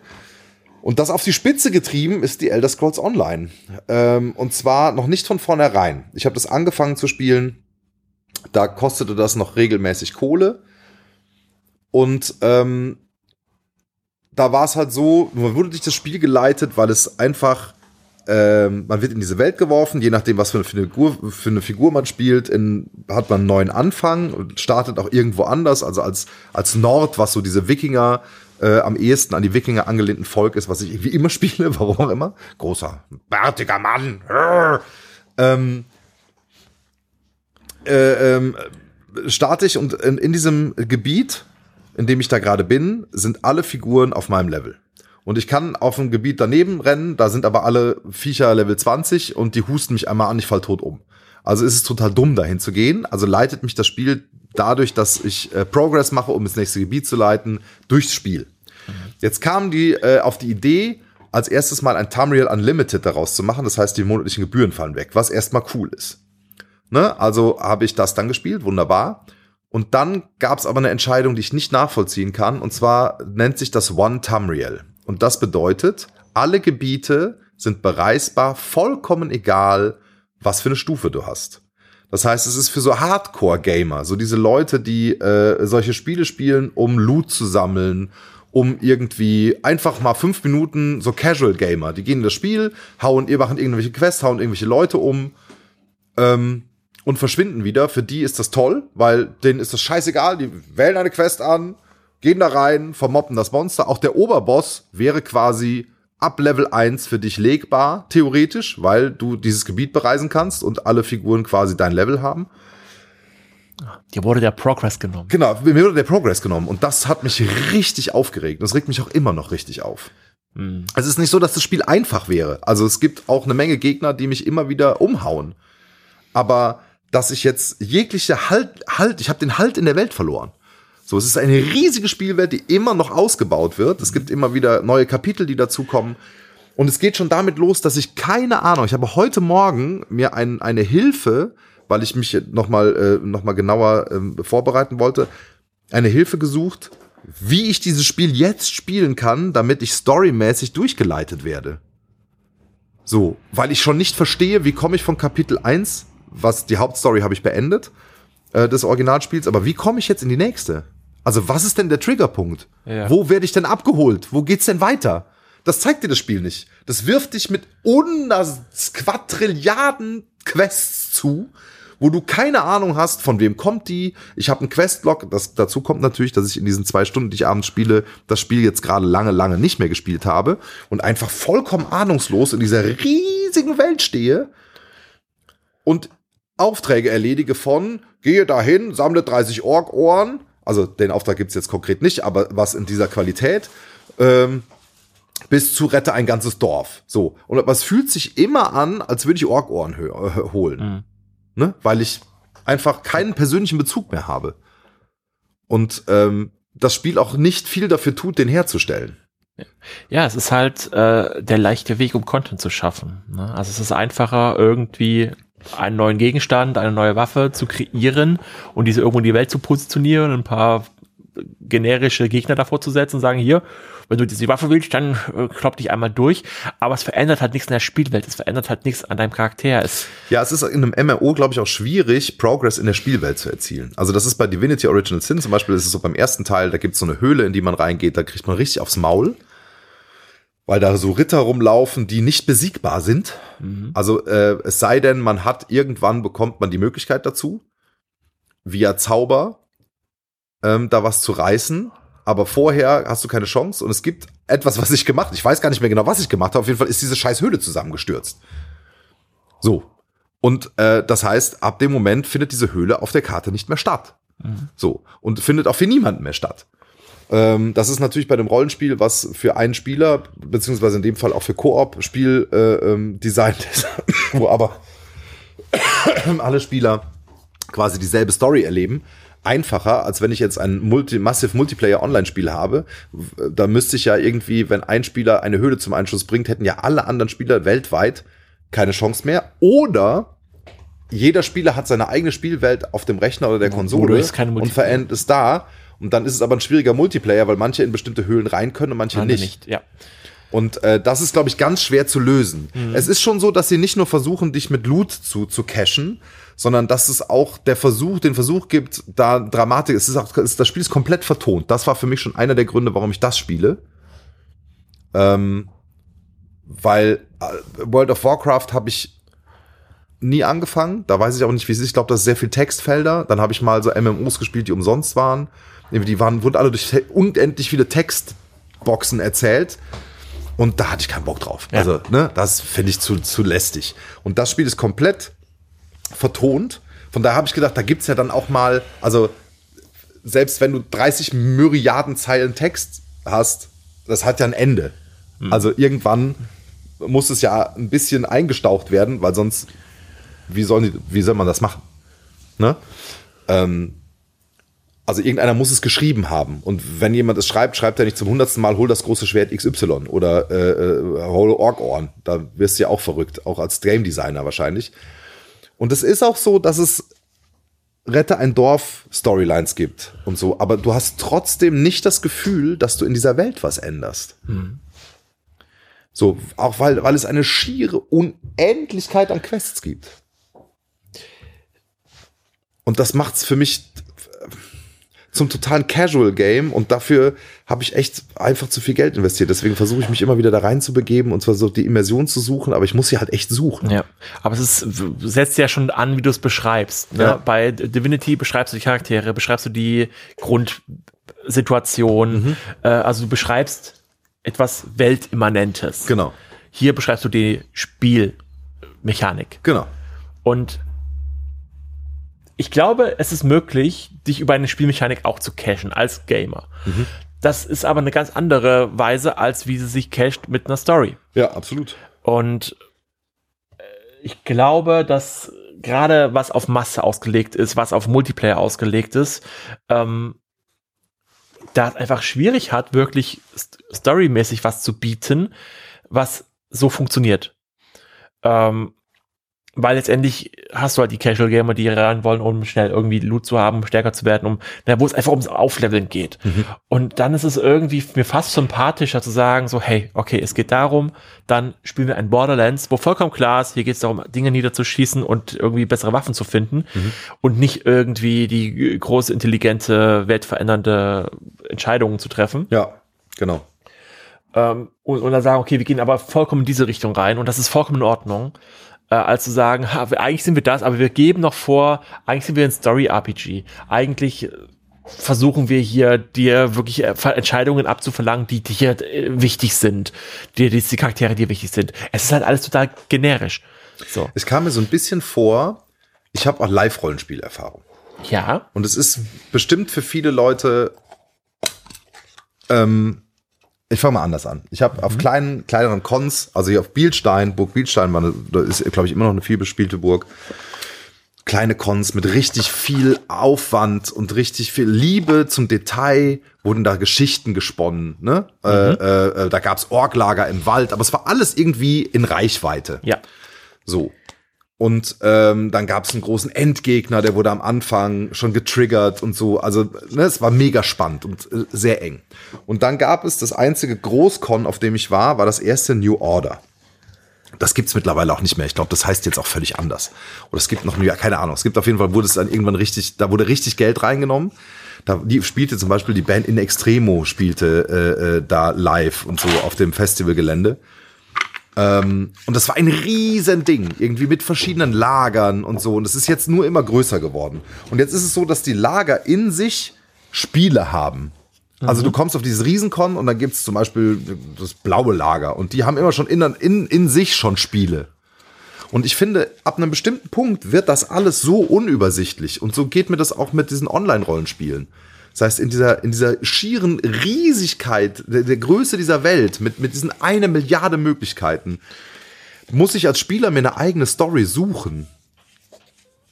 Und das auf die Spitze getrieben ist die Elder Scrolls Online. Ähm, und zwar noch nicht von vornherein. Ich habe das angefangen zu spielen. Da kostete das noch regelmäßig Kohle. Und ähm, da war es halt so, man wurde durch das Spiel geleitet, weil es einfach, ähm, man wird in diese Welt geworfen, je nachdem, was für eine Figur, für eine Figur man spielt, in, hat man einen neuen Anfang und startet auch irgendwo anders, also als, als Nord, was so diese Wikinger äh, am ehesten an die Wikinger angelehnten Volk ist, was ich irgendwie immer spiele, warum auch immer. Großer, bärtiger Mann. Ähm, äh, ähm, starte ich und in, in diesem Gebiet in dem ich da gerade bin, sind alle Figuren auf meinem Level. Und ich kann auf ein Gebiet daneben rennen, da sind aber alle Viecher Level 20 und die husten mich einmal an, ich fall tot um. Also ist es total dumm, dahin zu gehen. Also leitet mich das Spiel dadurch, dass ich äh, Progress mache, um ins nächste Gebiet zu leiten, durchs Spiel. Jetzt kamen die äh, auf die Idee, als erstes mal ein Tamriel Unlimited daraus zu machen. Das heißt, die monatlichen Gebühren fallen weg, was erstmal cool ist. Ne? Also habe ich das dann gespielt, wunderbar. Und dann gab es aber eine Entscheidung, die ich nicht nachvollziehen kann. Und zwar nennt sich das One Tamriel. Und das bedeutet, alle Gebiete sind bereisbar, vollkommen egal, was für eine Stufe du hast. Das heißt, es ist für so Hardcore-Gamer, so diese Leute, die äh, solche Spiele spielen, um Loot zu sammeln, um irgendwie einfach mal fünf Minuten so Casual-Gamer, die gehen in das Spiel, hauen, ihr machen irgendwelche Quests, hauen irgendwelche Leute um ähm, und verschwinden wieder. Für die ist das toll, weil denen ist das scheißegal, die wählen eine Quest an, gehen da rein, vermoppen das Monster. Auch der Oberboss wäre quasi ab Level 1 für dich legbar, theoretisch, weil du dieses Gebiet bereisen kannst und alle Figuren quasi dein Level haben. Dir wurde der Progress genommen. Genau, mir wurde der Progress genommen und das hat mich richtig aufgeregt. Das regt mich auch immer noch richtig auf. Mhm. Es ist nicht so, dass das Spiel einfach wäre. Also es gibt auch eine Menge Gegner, die mich immer wieder umhauen. Aber dass ich jetzt jegliche Halt, Halt, ich habe den Halt in der Welt verloren. So, es ist eine riesige Spielwelt, die immer noch ausgebaut wird. Es gibt immer wieder neue Kapitel, die dazukommen. Und es geht schon damit los, dass ich keine Ahnung, ich habe heute Morgen mir ein, eine Hilfe, weil ich mich nochmal äh, noch genauer äh, vorbereiten wollte, eine Hilfe gesucht, wie ich dieses Spiel jetzt spielen kann, damit ich storymäßig durchgeleitet werde. So, weil ich schon nicht verstehe, wie komme ich von Kapitel 1, was die Hauptstory habe ich beendet, äh, des Originalspiels, aber wie komme ich jetzt in die nächste? Also was ist denn der Triggerpunkt? Ja. Wo werde ich denn abgeholt? Wo geht's denn weiter? Das zeigt dir das Spiel nicht. Das wirft dich mit Quadrilliarden Quests zu, wo du keine Ahnung hast, von wem kommt die. Ich habe einen Questlog. Das, dazu kommt natürlich, dass ich in diesen zwei Stunden, die ich abends spiele, das Spiel jetzt gerade lange, lange nicht mehr gespielt habe und einfach vollkommen ahnungslos in dieser riesigen Welt stehe und Aufträge erledige von, gehe dahin, sammle 30 Ork-Ohren, also den Auftrag gibt's jetzt konkret nicht, aber was in dieser Qualität, ähm, bis zu rette ein ganzes Dorf. So. Und was fühlt sich immer an, als würde ich Orkohren äh, holen. Mhm. Ne? Weil ich einfach keinen persönlichen Bezug mehr habe. Und ähm, das Spiel auch nicht viel dafür tut, den herzustellen. Ja, es ist halt äh, der leichte Weg, um Content zu schaffen. Ne? Also es ist einfacher, irgendwie einen neuen Gegenstand, eine neue Waffe zu kreieren und diese irgendwo in die Welt zu positionieren, ein paar generische Gegner davor zu setzen und sagen, hier, wenn du diese Waffe willst, dann äh, klopp dich einmal durch. Aber es verändert halt nichts in der Spielwelt, es verändert halt nichts an deinem Charakter. Es ja, es ist in einem MMO, glaube ich, auch schwierig, Progress in der Spielwelt zu erzielen. Also das ist bei Divinity Original Sin zum Beispiel, das ist so beim ersten Teil, da gibt es so eine Höhle, in die man reingeht, da kriegt man richtig aufs Maul weil da so Ritter rumlaufen, die nicht besiegbar sind. Mhm. Also äh, es sei denn, man hat irgendwann bekommt man die Möglichkeit dazu, via Zauber ähm, da was zu reißen. Aber vorher hast du keine Chance und es gibt etwas, was ich gemacht. Ich weiß gar nicht mehr genau, was ich gemacht habe. Auf jeden Fall ist diese scheiß Höhle zusammengestürzt. So. Und äh, das heißt, ab dem Moment findet diese Höhle auf der Karte nicht mehr statt. Mhm. So. Und findet auch für niemanden mehr statt. Ähm, das ist natürlich bei dem Rollenspiel, was für einen Spieler, beziehungsweise in dem Fall auch für Koop-Spiel äh, ähm, designt ist, wo aber alle Spieler quasi dieselbe Story erleben, einfacher, als wenn ich jetzt ein Multi Massive Multiplayer Online-Spiel habe. Da müsste ich ja irgendwie, wenn ein Spieler eine Höhle zum Einschuss bringt, hätten ja alle anderen Spieler weltweit keine Chance mehr. Oder jeder Spieler hat seine eigene Spielwelt auf dem Rechner oder der Konsole und verändert es da und dann ist es aber ein schwieriger Multiplayer, weil manche in bestimmte Höhlen rein können und manche Andere nicht. nicht. Ja. Und äh, das ist, glaube ich, ganz schwer zu lösen. Mhm. Es ist schon so, dass sie nicht nur versuchen, dich mit Loot zu, zu cashen, sondern dass es auch der Versuch, den Versuch gibt, da Dramatik, es ist auch, es, das Spiel ist komplett vertont. Das war für mich schon einer der Gründe, warum ich das spiele. Ähm, weil äh, World of Warcraft habe ich nie angefangen. Da weiß ich auch nicht, wie es ist. Ich glaube, das ist sehr viel Textfelder. Dann habe ich mal so MMOs gespielt, die umsonst waren. Die waren, wurden alle durch unendlich viele Textboxen erzählt. Und da hatte ich keinen Bock drauf. Ja. Also, ne, das finde ich zu, zu lästig. Und das Spiel ist komplett vertont. Von daher habe ich gedacht, da gibt's ja dann auch mal, also selbst wenn du 30 Myriaden Zeilen Text hast, das hat ja ein Ende. Also irgendwann muss es ja ein bisschen eingestaucht werden, weil sonst, wie, sollen die, wie soll man das machen? Ne? Ähm, also irgendeiner muss es geschrieben haben. Und wenn jemand es schreibt, schreibt er nicht zum hundertsten Mal, hol das große Schwert XY oder äh, äh, hol Org-Ohren. Da wirst du ja auch verrückt, auch als Game Designer wahrscheinlich. Und es ist auch so, dass es Rette ein Dorf Storylines gibt und so, aber du hast trotzdem nicht das Gefühl, dass du in dieser Welt was änderst. So, auch weil, weil es eine schiere Unendlichkeit an Quests gibt. Und das macht's für mich zum totalen Casual Game und dafür habe ich echt einfach zu viel Geld investiert. Deswegen versuche ich mich immer wieder da rein zu begeben und zwar so die Immersion zu suchen, aber ich muss sie halt echt suchen. Ja, aber es ist, setzt ja schon an, wie du es beschreibst. Ne? Ja. Bei Divinity beschreibst du die Charaktere, beschreibst du die Grundsituation. Mhm. Äh, also du beschreibst etwas Weltimmanentes. Genau, Hier beschreibst du die Spielmechanik. genau. Und ich glaube, es ist möglich, dich über eine Spielmechanik auch zu cachen als Gamer. Das ist aber eine ganz andere Weise, als wie sie sich cached mit einer Story. Ja, absolut. Und äh, ich glaube, dass gerade was auf Masse ausgelegt ist, was auf Multiplayer ausgelegt ist, ähm, da es einfach schwierig hat, wirklich st storymäßig was zu bieten, was so funktioniert. Ähm, weil letztendlich hast du halt die Casual Gamer, die rein wollen, um schnell irgendwie Loot zu haben, stärker zu werden, um, na, wo es einfach ums Aufleveln geht. Und dann ist es irgendwie mir fast sympathischer zu sagen, so, hey, okay, es geht darum, dann spielen wir ein Borderlands, wo vollkommen klar ist, hier geht es darum, Dinge niederzuschießen und irgendwie bessere Waffen zu finden und nicht irgendwie die große, intelligente, weltverändernde Entscheidungen zu treffen. Ja, genau. Ähm, und, und dann sagen, okay, wir gehen aber vollkommen in diese Richtung rein und das ist vollkommen in Ordnung, äh, als zu sagen, ha, eigentlich sind wir das, aber wir geben noch vor, eigentlich sind wir ein Story-RPG. Eigentlich äh, versuchen wir hier dir wirklich äh, Entscheidungen abzuverlangen, die dir wichtig sind, dir die, die Charaktere dir wichtig sind. Es ist halt alles total generisch. So. Es kam mir so ein bisschen vor, ich habe auch Live-Rollenspielerfahrung. Ja. Und es ist bestimmt für viele Leute, ähm, ich fange mal anders an. Ich habe auf kleinen, kleineren Cons, also hier auf Bielstein, Burg Bielstein, war eine, da ist, glaube ich, immer noch eine viel bespielte Burg. Kleine Cons mit richtig viel Aufwand und richtig viel Liebe zum Detail wurden da Geschichten gesponnen. Ne? Äh, äh, äh, da gab's Orklager im Wald, aber es war alles irgendwie in Reichweite. Ja. So. Und ähm, dann gab es einen großen Endgegner, der wurde am Anfang schon getriggert und so. Also ne, es war mega spannend und äh, sehr eng. Und dann gab es das einzige Großcon, auf dem ich war, war das erste New Order. Das gibt's mittlerweile auch nicht mehr. Ich glaube, das heißt jetzt auch völlig anders. Oder es gibt noch, ja, keine Ahnung. Es gibt auf jeden Fall, wurde es dann irgendwann richtig, da wurde richtig Geld reingenommen. Da die spielte zum Beispiel die Band In Extremo spielte äh, äh, da live und so auf dem Festivalgelände. Ähm, und das war ein riesen Ding, irgendwie mit verschiedenen Lagern und so. Und es ist jetzt nur immer größer geworden. Und jetzt ist es so, dass die Lager in sich Spiele haben. Also du kommst auf dieses Riesenkon und dann gibt's zum Beispiel das blaue Lager. Und die haben immer schon in, in, in sich schon Spiele. Und ich finde, ab einem bestimmten Punkt wird das alles so unübersichtlich. Und so geht mir das auch mit diesen Online-Rollenspielen. Das heißt, in dieser, in dieser schieren Riesigkeit der, der Größe dieser Welt, mit, mit diesen eine Milliarde Möglichkeiten, muss ich als Spieler mir eine eigene Story suchen.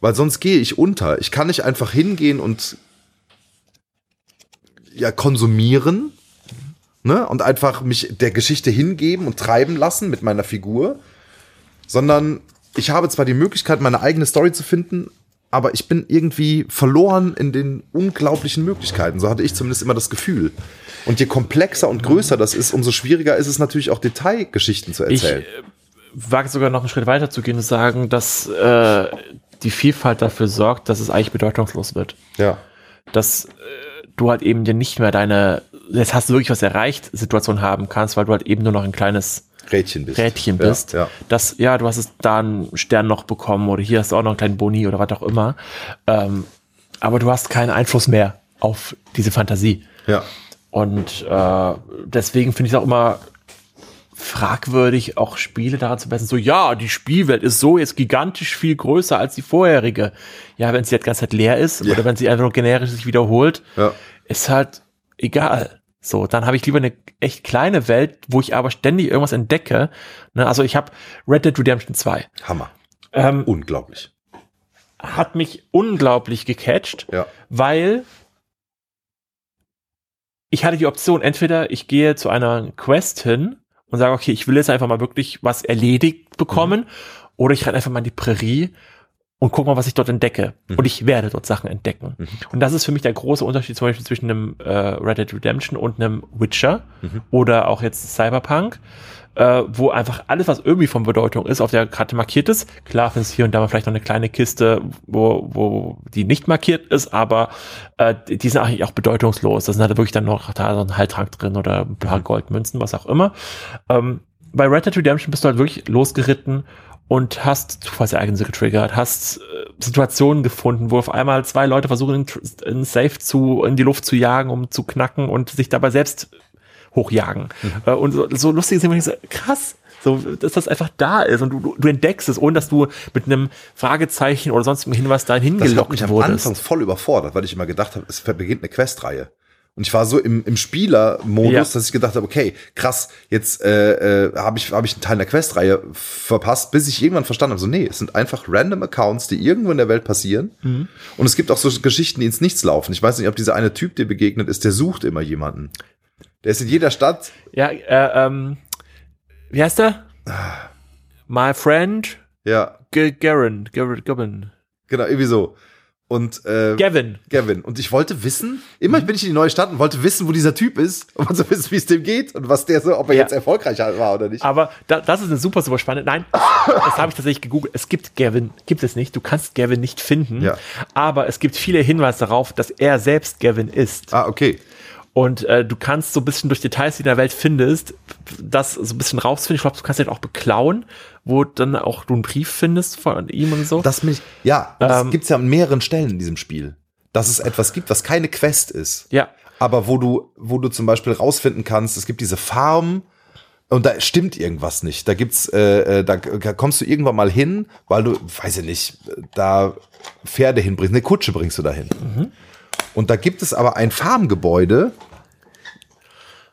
Weil sonst gehe ich unter. Ich kann nicht einfach hingehen und ja, konsumieren ne? und einfach mich der Geschichte hingeben und treiben lassen mit meiner Figur, sondern ich habe zwar die Möglichkeit, meine eigene Story zu finden, aber ich bin irgendwie verloren in den unglaublichen Möglichkeiten. So hatte ich zumindest immer das Gefühl. Und je komplexer und größer das ist, umso schwieriger ist es natürlich auch Detailgeschichten zu Ich erzählen. äh, wage sogar noch einen Schritt weiter zu gehen und sagen, dass äh, die Vielfalt dafür sorgt, dass es eigentlich bedeutungslos wird. ja. Dass äh, du halt eben dir nicht mehr deine, jetzt hast du wirklich was erreicht, Situation haben kannst, weil du halt eben nur noch ein kleines Rädchen bist. Rädchen bist. Ja, ja. Das, ja, du hast es da einen Stern noch bekommen oder hier hast du auch noch einen kleinen Boni oder was auch immer. Ähm, aber du hast keinen Einfluss mehr auf diese Fantasie. ja. Und äh, deswegen finde ich es auch immer fragwürdig, auch Spiele daran zu messen, so, ja, die Spielwelt ist so jetzt gigantisch viel größer als die vorherige. Ja, wenn sie halt ganze Zeit leer ist Ja. oder wenn sie einfach nur generisch sich wiederholt, Ja. ist halt egal. So, dann habe ich lieber eine echt kleine Welt, wo ich aber ständig irgendwas entdecke. Ne, also ich habe Red Dead Redemption 2. Hammer. Ähm, Unglaublich. hat mich unglaublich gecatcht, Ja. weil ich hatte die Option, entweder ich gehe zu einer Quest hin und sage, okay, ich will jetzt einfach mal wirklich was erledigt bekommen, oder ich renne einfach mal in die Prärie und guck mal, was ich dort entdecke. Mhm. Und ich werde dort Sachen entdecken. Mhm. Und das ist für mich der große Unterschied zum Beispiel zwischen einem äh, Red Dead Redemption und einem Witcher Mhm. oder auch jetzt Cyberpunk, äh, wo einfach alles, was irgendwie von Bedeutung ist, auf der Karte markiert ist. Klar findest du hier und da mal vielleicht noch eine kleine Kiste, wo, wo die nicht markiert ist, aber äh, die sind eigentlich auch bedeutungslos. Da sind halt wirklich dann noch da so ein Heiltrank drin oder ein paar Mhm. Goldmünzen, was auch immer. Ähm, bei Red Dead Redemption bist du halt wirklich losgeritten und hast Zufallsereignisse getriggert, hast äh, Situationen gefunden, wo auf einmal zwei Leute versuchen, einen Safe zu, in die Luft zu jagen, um zu knacken und sich dabei selbst hochjagen. Äh, und so, so lustig ist immer so, krass, so, dass das einfach da ist und du, du- entdeckst es, ohne dass du mit einem Fragezeichen oder sonstigem Hinweis dahin Das hat gelockt mich am wurdest. Anfang voll überfordert, weil ich immer gedacht habe, es beginnt eine Questreihe. Und ich war so im, im Spielermodus, Ja. dass ich gedacht habe, okay, krass, jetzt äh, äh, habe ich, hab ich einen Teil der Questreihe verpasst, bis ich irgendwann verstanden habe, so nee, es sind einfach random Accounts, die irgendwo in der Welt passieren. Mhm. Und es gibt auch so Geschichten, die ins Nichts laufen. Ich weiß nicht, ob dieser eine Typ dir begegnet ist, der sucht immer jemanden. Der ist in jeder Stadt. Ja, äh, ähm, wie heißt der? My friend Ja, Garen, Garen, Gavin. genau, irgendwie so. Und äh, Gavin. Gavin. Und ich wollte wissen, immer bin ich in die neue Stadt und wollte wissen, wo dieser Typ ist, um zu wissen, wie es dem geht und was der so, ob er Ja. jetzt erfolgreich war oder nicht. Aber da, das ist eine super, super spannend. Nein, das habe ich tatsächlich gegoogelt. Es gibt Gavin, gibt es nicht. Du kannst Gavin nicht finden. Ja. Aber es gibt viele Hinweise darauf, dass er selbst Gavin ist. Ah, okay. Und äh, du kannst so ein bisschen durch Details, die in der Welt findest, das so ein bisschen rausfinden. Ich glaube, du kannst den auch beklauen, wo dann auch du einen Brief findest von ihm und so. Das mich, ja, und das Ähm, gibt's ja an mehreren Stellen in diesem Spiel. Dass es etwas gibt, was keine Quest ist. ja. Aber wo du, wo du zum Beispiel rausfinden kannst, es gibt diese Farm und da stimmt irgendwas nicht. Da gibt's, äh, äh, da da kommst du irgendwann mal hin, weil du, weiß ich nicht, da Pferde hinbringst, eine Kutsche bringst du dahin. Und da gibt es aber ein Farmgebäude,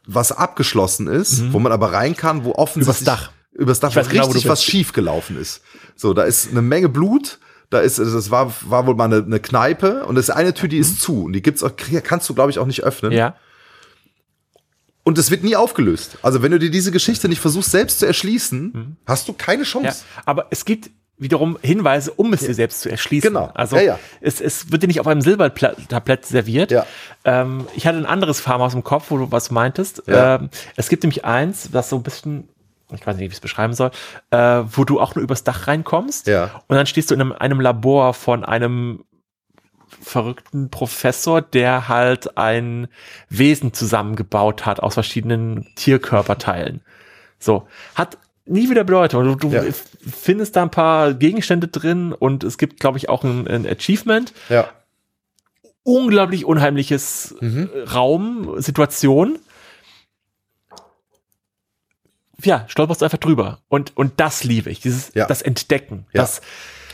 was abgeschlossen ist, wo man aber rein kann, wo offensichtlich Übers Dach. übers Dach genau, richtig du was schief gelaufen ist. So, da ist eine Menge Blut. Da ist, also das war, war wohl mal eine, eine Kneipe und das ist eine Tür, die ist zu und die gibt's auch, kannst du glaube ich auch nicht öffnen. Ja. Und es wird nie aufgelöst. Also wenn du dir diese Geschichte nicht versuchst selbst zu erschließen, hast du keine Ja, Chance. aber es gibt wiederum Hinweise, um es dir selbst zu erschließen. Genau. Also Ja, ja. Es, es wird dir nicht auf einem Silbertablett serviert. Ja. Ähm, ich hatte ein anderes Farmhaus im Kopf, wo du was meintest. Ähm, es gibt nämlich eins, das so ein bisschen, ich weiß nicht, wie ich es beschreiben soll, äh, wo du auch nur übers Dach reinkommst. Ja. Und dann stehst du in einem, einem Labor von einem verrückten Professor, der halt ein Wesen zusammengebaut hat aus verschiedenen Tierkörperteilen. So, hat nie wieder Bedeutung. Du, du Ja. findest da ein paar Gegenstände drin und es gibt, glaube ich, auch ein, ein Achievement. Ja. Unglaublich unheimliches Mhm. äh, Raum, Situation. Ja, stolperst du einfach drüber. Und, und das liebe ich, dieses, Ja. das Entdecken. Das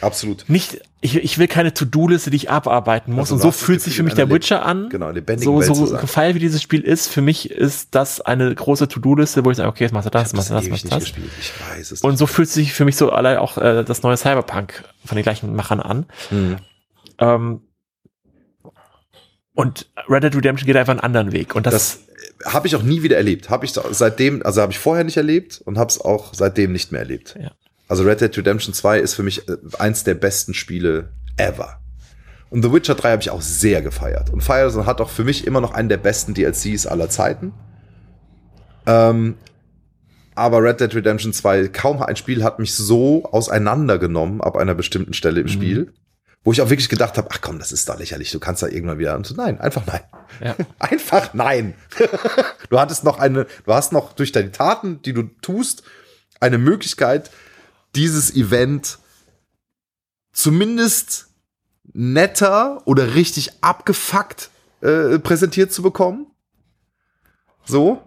Absolut. nicht, ich, ich will keine To-Do-Liste, die ich abarbeiten muss. Also und so fühlt sich für mich der Witcher an. genau, lebendigen so, so gefeilt wie dieses Spiel ist, für mich ist das eine große To-Do-Liste, wo ich sage, okay, jetzt machst du das, machst du das, machst du nicht das. gespielt. Ich weiß es Und so fühlt sich für mich so allein auch äh, das neue Cyberpunk von den gleichen Machern an. Mhm. Ähm, und Red Dead Redemption geht einfach einen anderen Weg. Und das, Das habe ich auch nie wieder erlebt. Habe ich seitdem, also habe ich vorher nicht erlebt und habe es auch seitdem nicht mehr erlebt. Ja. Also Red Dead Redemption 2 ist für mich äh, eins der besten Spiele ever. Und The Witcher 3 habe ich auch sehr gefeiert. Und Firezone hat auch für mich immer noch einen der besten DLCs aller Zeiten. Ähm, aber Red Dead Redemption 2, kaum ein Spiel hat mich so auseinandergenommen ab einer bestimmten Stelle im Spiel, wo ich auch wirklich gedacht habe, ach komm, das ist doch lächerlich, du kannst da irgendwann wieder. Und so, nein, einfach nein. ja. Einfach nein. du hattest noch eine, du hast noch durch deine Taten, die du tust, eine Möglichkeit, dieses Event zumindest netter oder richtig abgefuckt äh, präsentiert zu bekommen. So.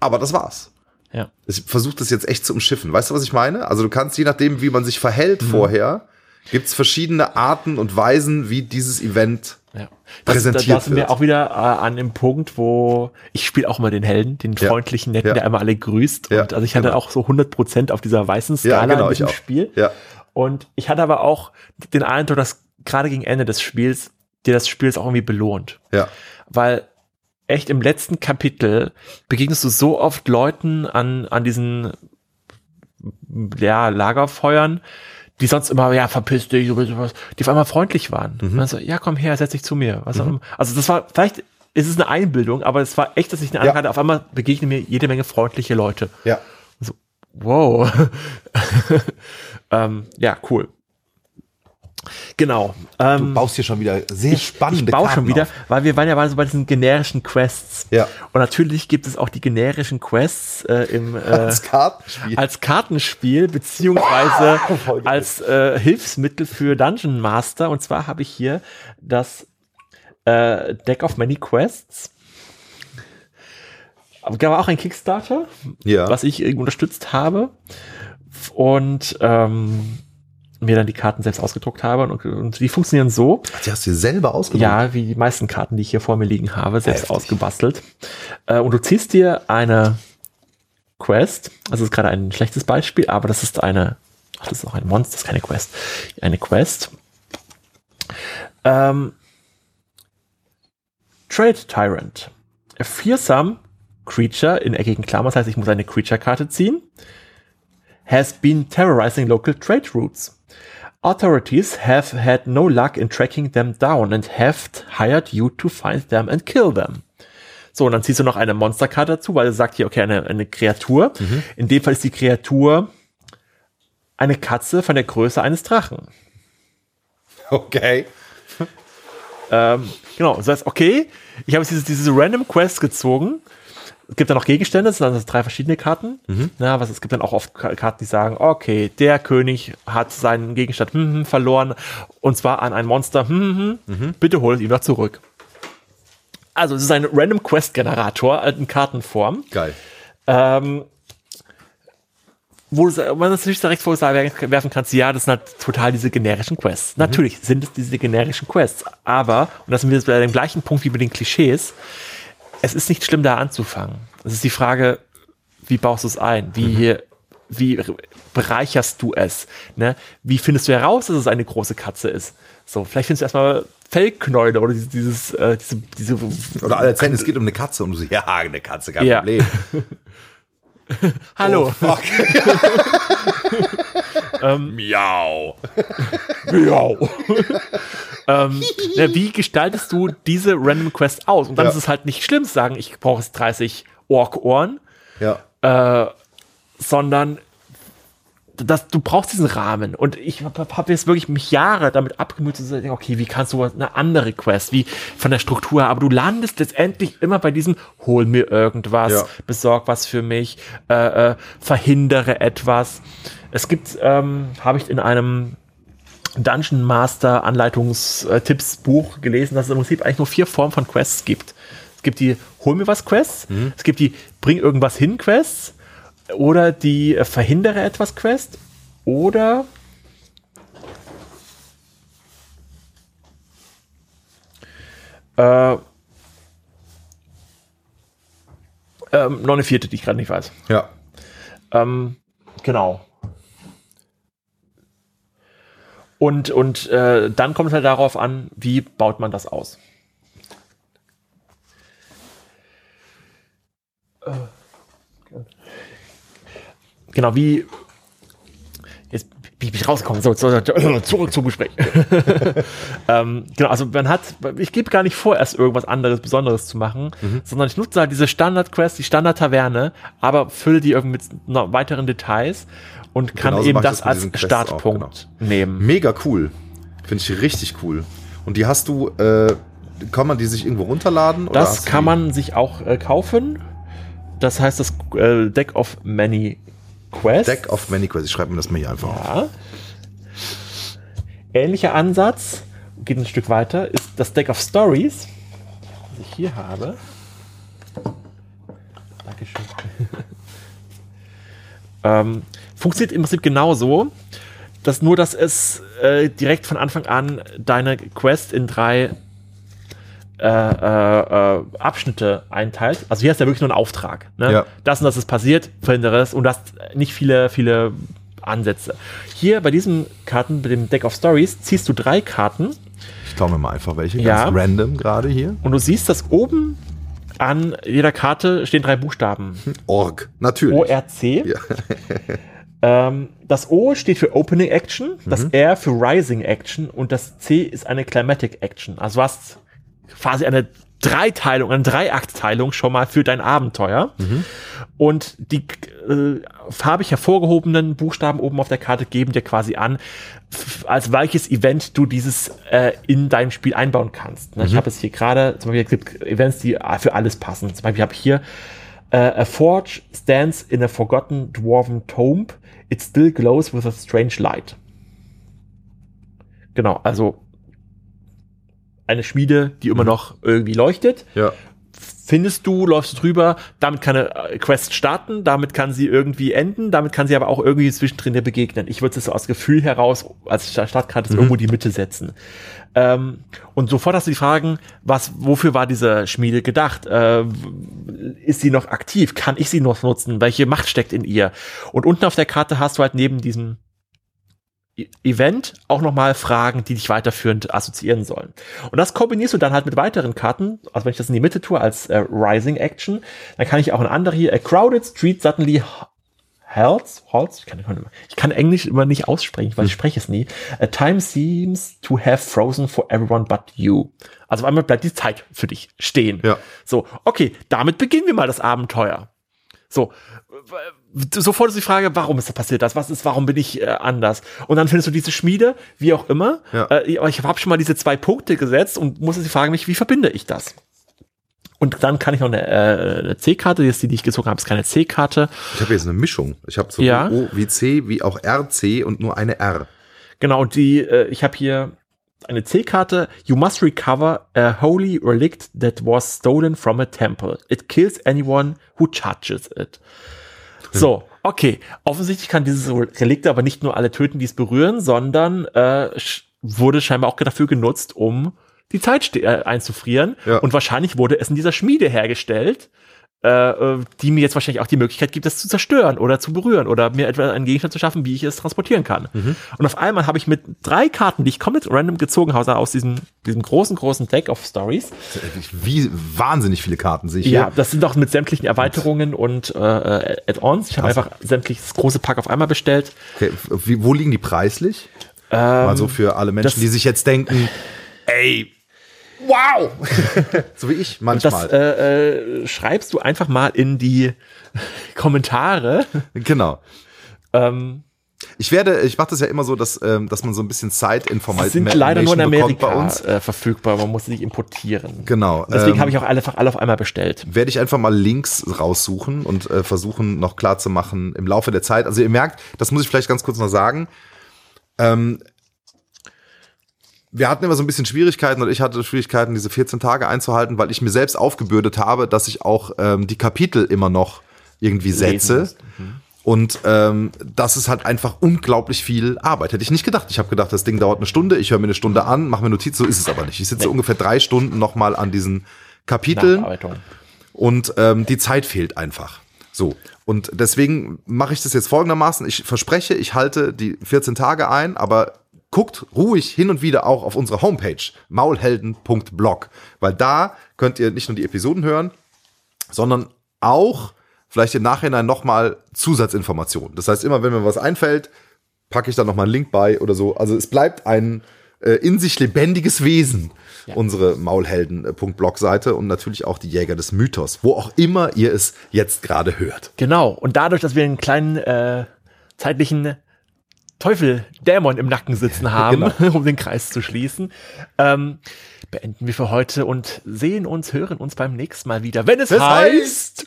Aber das war's. Ja. Ich versuche das jetzt echt zu umschiffen. Weißt du, was ich meine? Also du kannst, je nachdem, wie man sich verhält Mhm. vorher, gibt's verschiedene Arten und Weisen, wie dieses Event Ja. Das, präsentiert da, da sind wir auch wieder äh, an dem Punkt, wo ich spiele auch immer den Helden, den Ja. freundlichen, netten, Ja. der immer alle grüßt. Ja, Und also ich hatte genau. auch so 100% auf dieser weißen Ja, Skala genau, in diesem. Spiel. Ja. Und ich hatte aber auch den Eindruck, dass gerade gegen Ende des Spiels dir das Spiel auch irgendwie belohnt. Ja. Weil echt im letzten Kapitel begegnest du so oft Leuten an, an diesen ja, Lagerfeuern, die sonst immer, ja, verpiss dich, du bist was, die auf einmal freundlich waren. Und dann so, ja, komm her, setz dich zu mir. Was immer. Also das war, vielleicht ist es eine Einbildung, aber es war echt, dass ich eine Ja. Eindruck hatte, auf einmal begegnen mir jede Menge freundliche Leute. Ja. So, wow. ähm, ja, cool. Genau. Ähm, Du baust hier schon wieder sehr spannende ich baue Karten schon wieder, auf. weil wir waren ja mal so bei diesen generischen Quests. Ja. Und natürlich gibt es auch die generischen Quests äh, im äh, Als Kartenspiel. als Kartenspiel beziehungsweise als äh, Hilfsmittel für Dungeon Master. Und zwar habe ich hier das äh, Deck of Many Quests. Aber auch ein Kickstarter, ja. was ich unterstützt habe und ähm, mir dann die Karten selbst ausgedruckt habe. Und, und die funktionieren so, Ach, die hast du dir selber ausgedruckt? ja, wie die meisten Karten, die ich hier vor mir liegen habe, selbst Heftig. ausgebastelt. Äh, und du ziehst dir eine Quest, also das ist gerade ein schlechtes Beispiel, aber das ist eine, ach, das ist auch ein Monster, das ist keine Quest, eine Quest. Ähm, Trade Tyrant. A fearsome creature in eckigen Klammern, das heißt, ich muss eine Creature-Karte ziehen, has been terrorizing local trade routes. Authorities have had no luck in tracking them down and have hired you to find them and kill them. So, und dann ziehst du noch eine Monsterkarte dazu, weil er sagt hier, okay, eine, eine Kreatur. In dem Fall ist die Kreatur eine Katze von der Größe eines Drachen. Okay. Ähm, genau, das heißt, okay, ich habe jetzt diese, diese Random Quest gezogen. Es gibt dann noch Gegenstände, es sind dann drei verschiedene Karten. Na, was, es gibt dann auch oft Ka- Karten, die sagen, okay, der König hat seinen Gegenstand hm, hm, verloren und zwar an ein Monster. Hm, hm, Bitte hol es ihm doch zurück. Also es ist ein Random Quest Generator in Kartenform. Geil. Ähm, wo du man natürlich direkt vorwerfen kannst, ja, das sind halt total diese generischen Quests. Natürlich sind es diese generischen Quests, aber, und das sind wir jetzt bei dem gleichen Punkt wie bei den Klischees, es ist nicht schlimm, da anzufangen. Es ist die Frage, wie baust du es ein? Wie, wie bereicherst du es? Ne? Wie findest du heraus, dass es eine große Katze ist? So, vielleicht findest du erstmal Fellknäule oder dieses, äh, diese, diese Oder alle erzählen, es geht um eine Katze und du so, ja, eine Katze, kein Ja. Problem. Hallo. Fuck. Miau. Ja. ähm, ja, wie gestaltest du diese Random Quest aus? Und dann Ja. ist es halt nicht schlimm zu sagen, ich brauche jetzt 30 Ork-Ohren, Ja. äh, sondern dass du brauchst diesen Rahmen. Und ich habe hab jetzt wirklich mich Jahre damit abgemüht zu sagen, okay, wie kannst du eine andere Quest, wie von der Struktur, her, aber du landest letztendlich immer bei diesem, hol mir irgendwas, Ja. besorg was für mich, äh, äh, verhindere etwas. Es gibt, ähm, habe ich in einem Dungeon Master Anleitungstippsbuch gelesen, dass es im Prinzip eigentlich nur vier Formen von Quests gibt. Es gibt die Hol mir was Quests, es gibt die Bring irgendwas hin Quests oder die äh, Verhindere etwas Quest oder äh, ähm, noch eine vierte, die ich gerade nicht weiß. Ja. Ähm, genau. Und, und äh, dann kommt es halt darauf an, wie baut man das aus. Genau, wie. Jetzt bin ich rausgekommen. So, so, zurück zum Gespräch. ähm, genau, also man hat, ich gebe gar nicht vor, erst irgendwas anderes, Besonderes zu machen, sondern ich nutze halt diese Standard-Quest, die Standard-Taverne, aber fülle die irgendwie mit noch weiteren Details und kann Genauso eben das als Quests auch, genau. Startpunkt nehmen. Mega cool. Finde ich richtig cool. Und die hast du, äh, kann man die sich irgendwo runterladen? Das kann man sich auch äh, kaufen. Das heißt das äh, Deck of Many Quests. Deck of Many Quests. Ich schreibe mir das mal hier einfach auf. Ja. Ähnlicher Ansatz, geht ein Stück weiter, ist das Deck of Stories, das ich hier habe. Dankeschön. Ähm, funktioniert im Prinzip genauso, dass nur, dass es äh, direkt von Anfang an deine Quest in drei äh, äh, äh, Abschnitte einteilt. Also hier hast du ja wirklich nur einen Auftrag. Ne? Ja. Das und das ist passiert, verhindere es und du hast nicht viele, viele Ansätze. Hier bei diesen Karten, bei dem Deck of Stories, ziehst du drei Karten Ich mir mal einfach welche, Ja. ganz random gerade hier. und du siehst, dass oben an jeder Karte stehen drei Buchstaben. Org, natürlich. ORC. Ja. ähm, das O steht für Opening Action, das R für Rising Action und das C ist eine Climatic Action. Also du hast quasi eine Dreiteilung, eine Dreiaktteilung schon mal für dein Abenteuer. Und die äh, farbig hervorgehobenen Buchstaben oben auf der Karte geben dir quasi an, als welches Event du dieses äh, in deinem Spiel einbauen kannst. Ne? Ich habe es hier gerade, zum Beispiel es gibt Events, die für alles passen. Zum Beispiel habe ich hier äh, A forge stands in a forgotten dwarven tomb. It still glows with a strange light. Genau, also eine Schmiede, die immer noch irgendwie leuchtet. Ja. Findest du, läufst du drüber, damit kann eine äh, Quest starten, damit kann sie irgendwie enden, damit kann sie aber auch irgendwie zwischendrin dir begegnen. Ich würde es so aus Gefühl heraus, als Sta- Startkarte, irgendwo die Mitte setzen. Ähm, und sofort hast du die Fragen, was, wofür war diese Schmiede gedacht? Äh, ist sie noch aktiv? Kann ich sie noch nutzen? Welche Macht steckt in ihr? Und unten auf der Karte hast du halt neben diesem Event auch nochmal Fragen, die dich weiterführend assoziieren sollen. Und das kombinierst du dann halt mit weiteren Karten. Also wenn ich das in die Mitte tue als äh, Rising Action, dann kann ich auch eine andere hier, A Crowded Street Suddenly Halts, Halts, ich kann, ich kann Englisch immer nicht aussprechen, weil ich spreche es nie. A time seems to have frozen for everyone but you. Also auf einmal bleibt die Zeit für dich stehen. Ja. So, okay, damit beginnen wir mal das Abenteuer. So, sofort ist die Frage, warum ist das passiert das? Was ist, warum bin ich äh, anders? Und dann findest du diese Schmiede, wie auch immer. Ja. Äh, aber ich habe schon mal diese zwei Punkte gesetzt und muss jetzt fragen mich, wie verbinde ich das? Und dann kann ich noch eine, äh, eine C-Karte, die ist die, die ich gezogen habe, ist keine C-Karte. Ich habe jetzt eine Mischung. Ich habe sowohl Ja. O wie C wie auch RC und nur eine R. Genau, und die, äh, ich habe hier eine C-Karte. You must recover a holy relic that was stolen from a temple. It kills anyone who touches it. So, okay. Offensichtlich kann dieses Relikt aber nicht nur alle töten, die es berühren, sondern äh, wurde scheinbar auch dafür genutzt, um die Zeit äh, einzufrieren. Ja. Und wahrscheinlich wurde es in dieser Schmiede hergestellt, äh, äh, die mir jetzt wahrscheinlich auch die Möglichkeit gibt, das zu zerstören oder zu berühren oder mir etwa einen Gegenstand zu schaffen, wie ich es transportieren kann. Und auf einmal habe ich mit drei Karten, die ich komplett random gezogen habe, aus diesem, diesem großen, großen Deck of Stories. Wie wahnsinnig viele Karten sehe ich Ja, hier. das sind auch mit sämtlichen Erweiterungen und äh, äh, Add-ons. Ich habe einfach sämtliches große Pack auf einmal bestellt. Okay, wie, wo liegen die preislich? Mal so für alle Menschen, Ähm, die sich jetzt denken, ey, wow! so wie ich Das manchmal. äh, äh, schreibst du einfach mal in die Kommentare. genau. Ähm, Ich werde, ich mache das ja immer so, dass, ähm, dass man so ein bisschen Side-Information die sind leider nur in Amerika bei uns. Äh, verfügbar. Man muss sie nicht importieren. Genau. Deswegen ähm, habe ich auch einfach alle auf einmal bestellt. werde ich einfach mal Links raussuchen und äh, versuchen noch klar zu machen im Laufe der Zeit. Also ihr merkt, das muss ich vielleicht ganz kurz noch sagen. Ähm, wir hatten immer so ein bisschen Schwierigkeiten oder ich hatte Schwierigkeiten, diese 14 Tage einzuhalten, weil ich mir selbst aufgebürdet habe, dass ich auch ähm, die Kapitel immer noch irgendwie setze. musst. Und ähm, das ist halt einfach unglaublich viel Arbeit. Hätte ich nicht gedacht. Ich habe gedacht, das Ding dauert eine Stunde, ich höre mir eine Stunde an, mache mir Notizen, so ist es aber nicht. Ich sitze Nee. ungefähr drei Stunden nochmal an diesen Kapiteln und ähm, die Zeit fehlt einfach. So. Und deswegen mache ich das jetzt folgendermaßen. Ich verspreche, ich halte die 14 Tage ein, aber guckt ruhig hin und wieder auch auf unsere Homepage maulhelden.blog, weil da könnt ihr nicht nur die Episoden hören, sondern auch vielleicht im Nachhinein nochmal Zusatzinformationen. Das heißt, immer wenn mir was einfällt, packe ich da nochmal einen Link bei oder so. Also es bleibt ein äh, in sich lebendiges Wesen, unsere Maulhelden.blog-Seite und natürlich auch die Jäger des Mythos, wo auch immer ihr es jetzt gerade hört. Genau. Und dadurch, dass wir einen kleinen äh, zeitlichen Teufel, Dämon im Nacken sitzen haben, um den Kreis zu schließen, ähm, beenden wir für heute und sehen uns, hören uns beim nächsten Mal wieder, wenn es Das heißt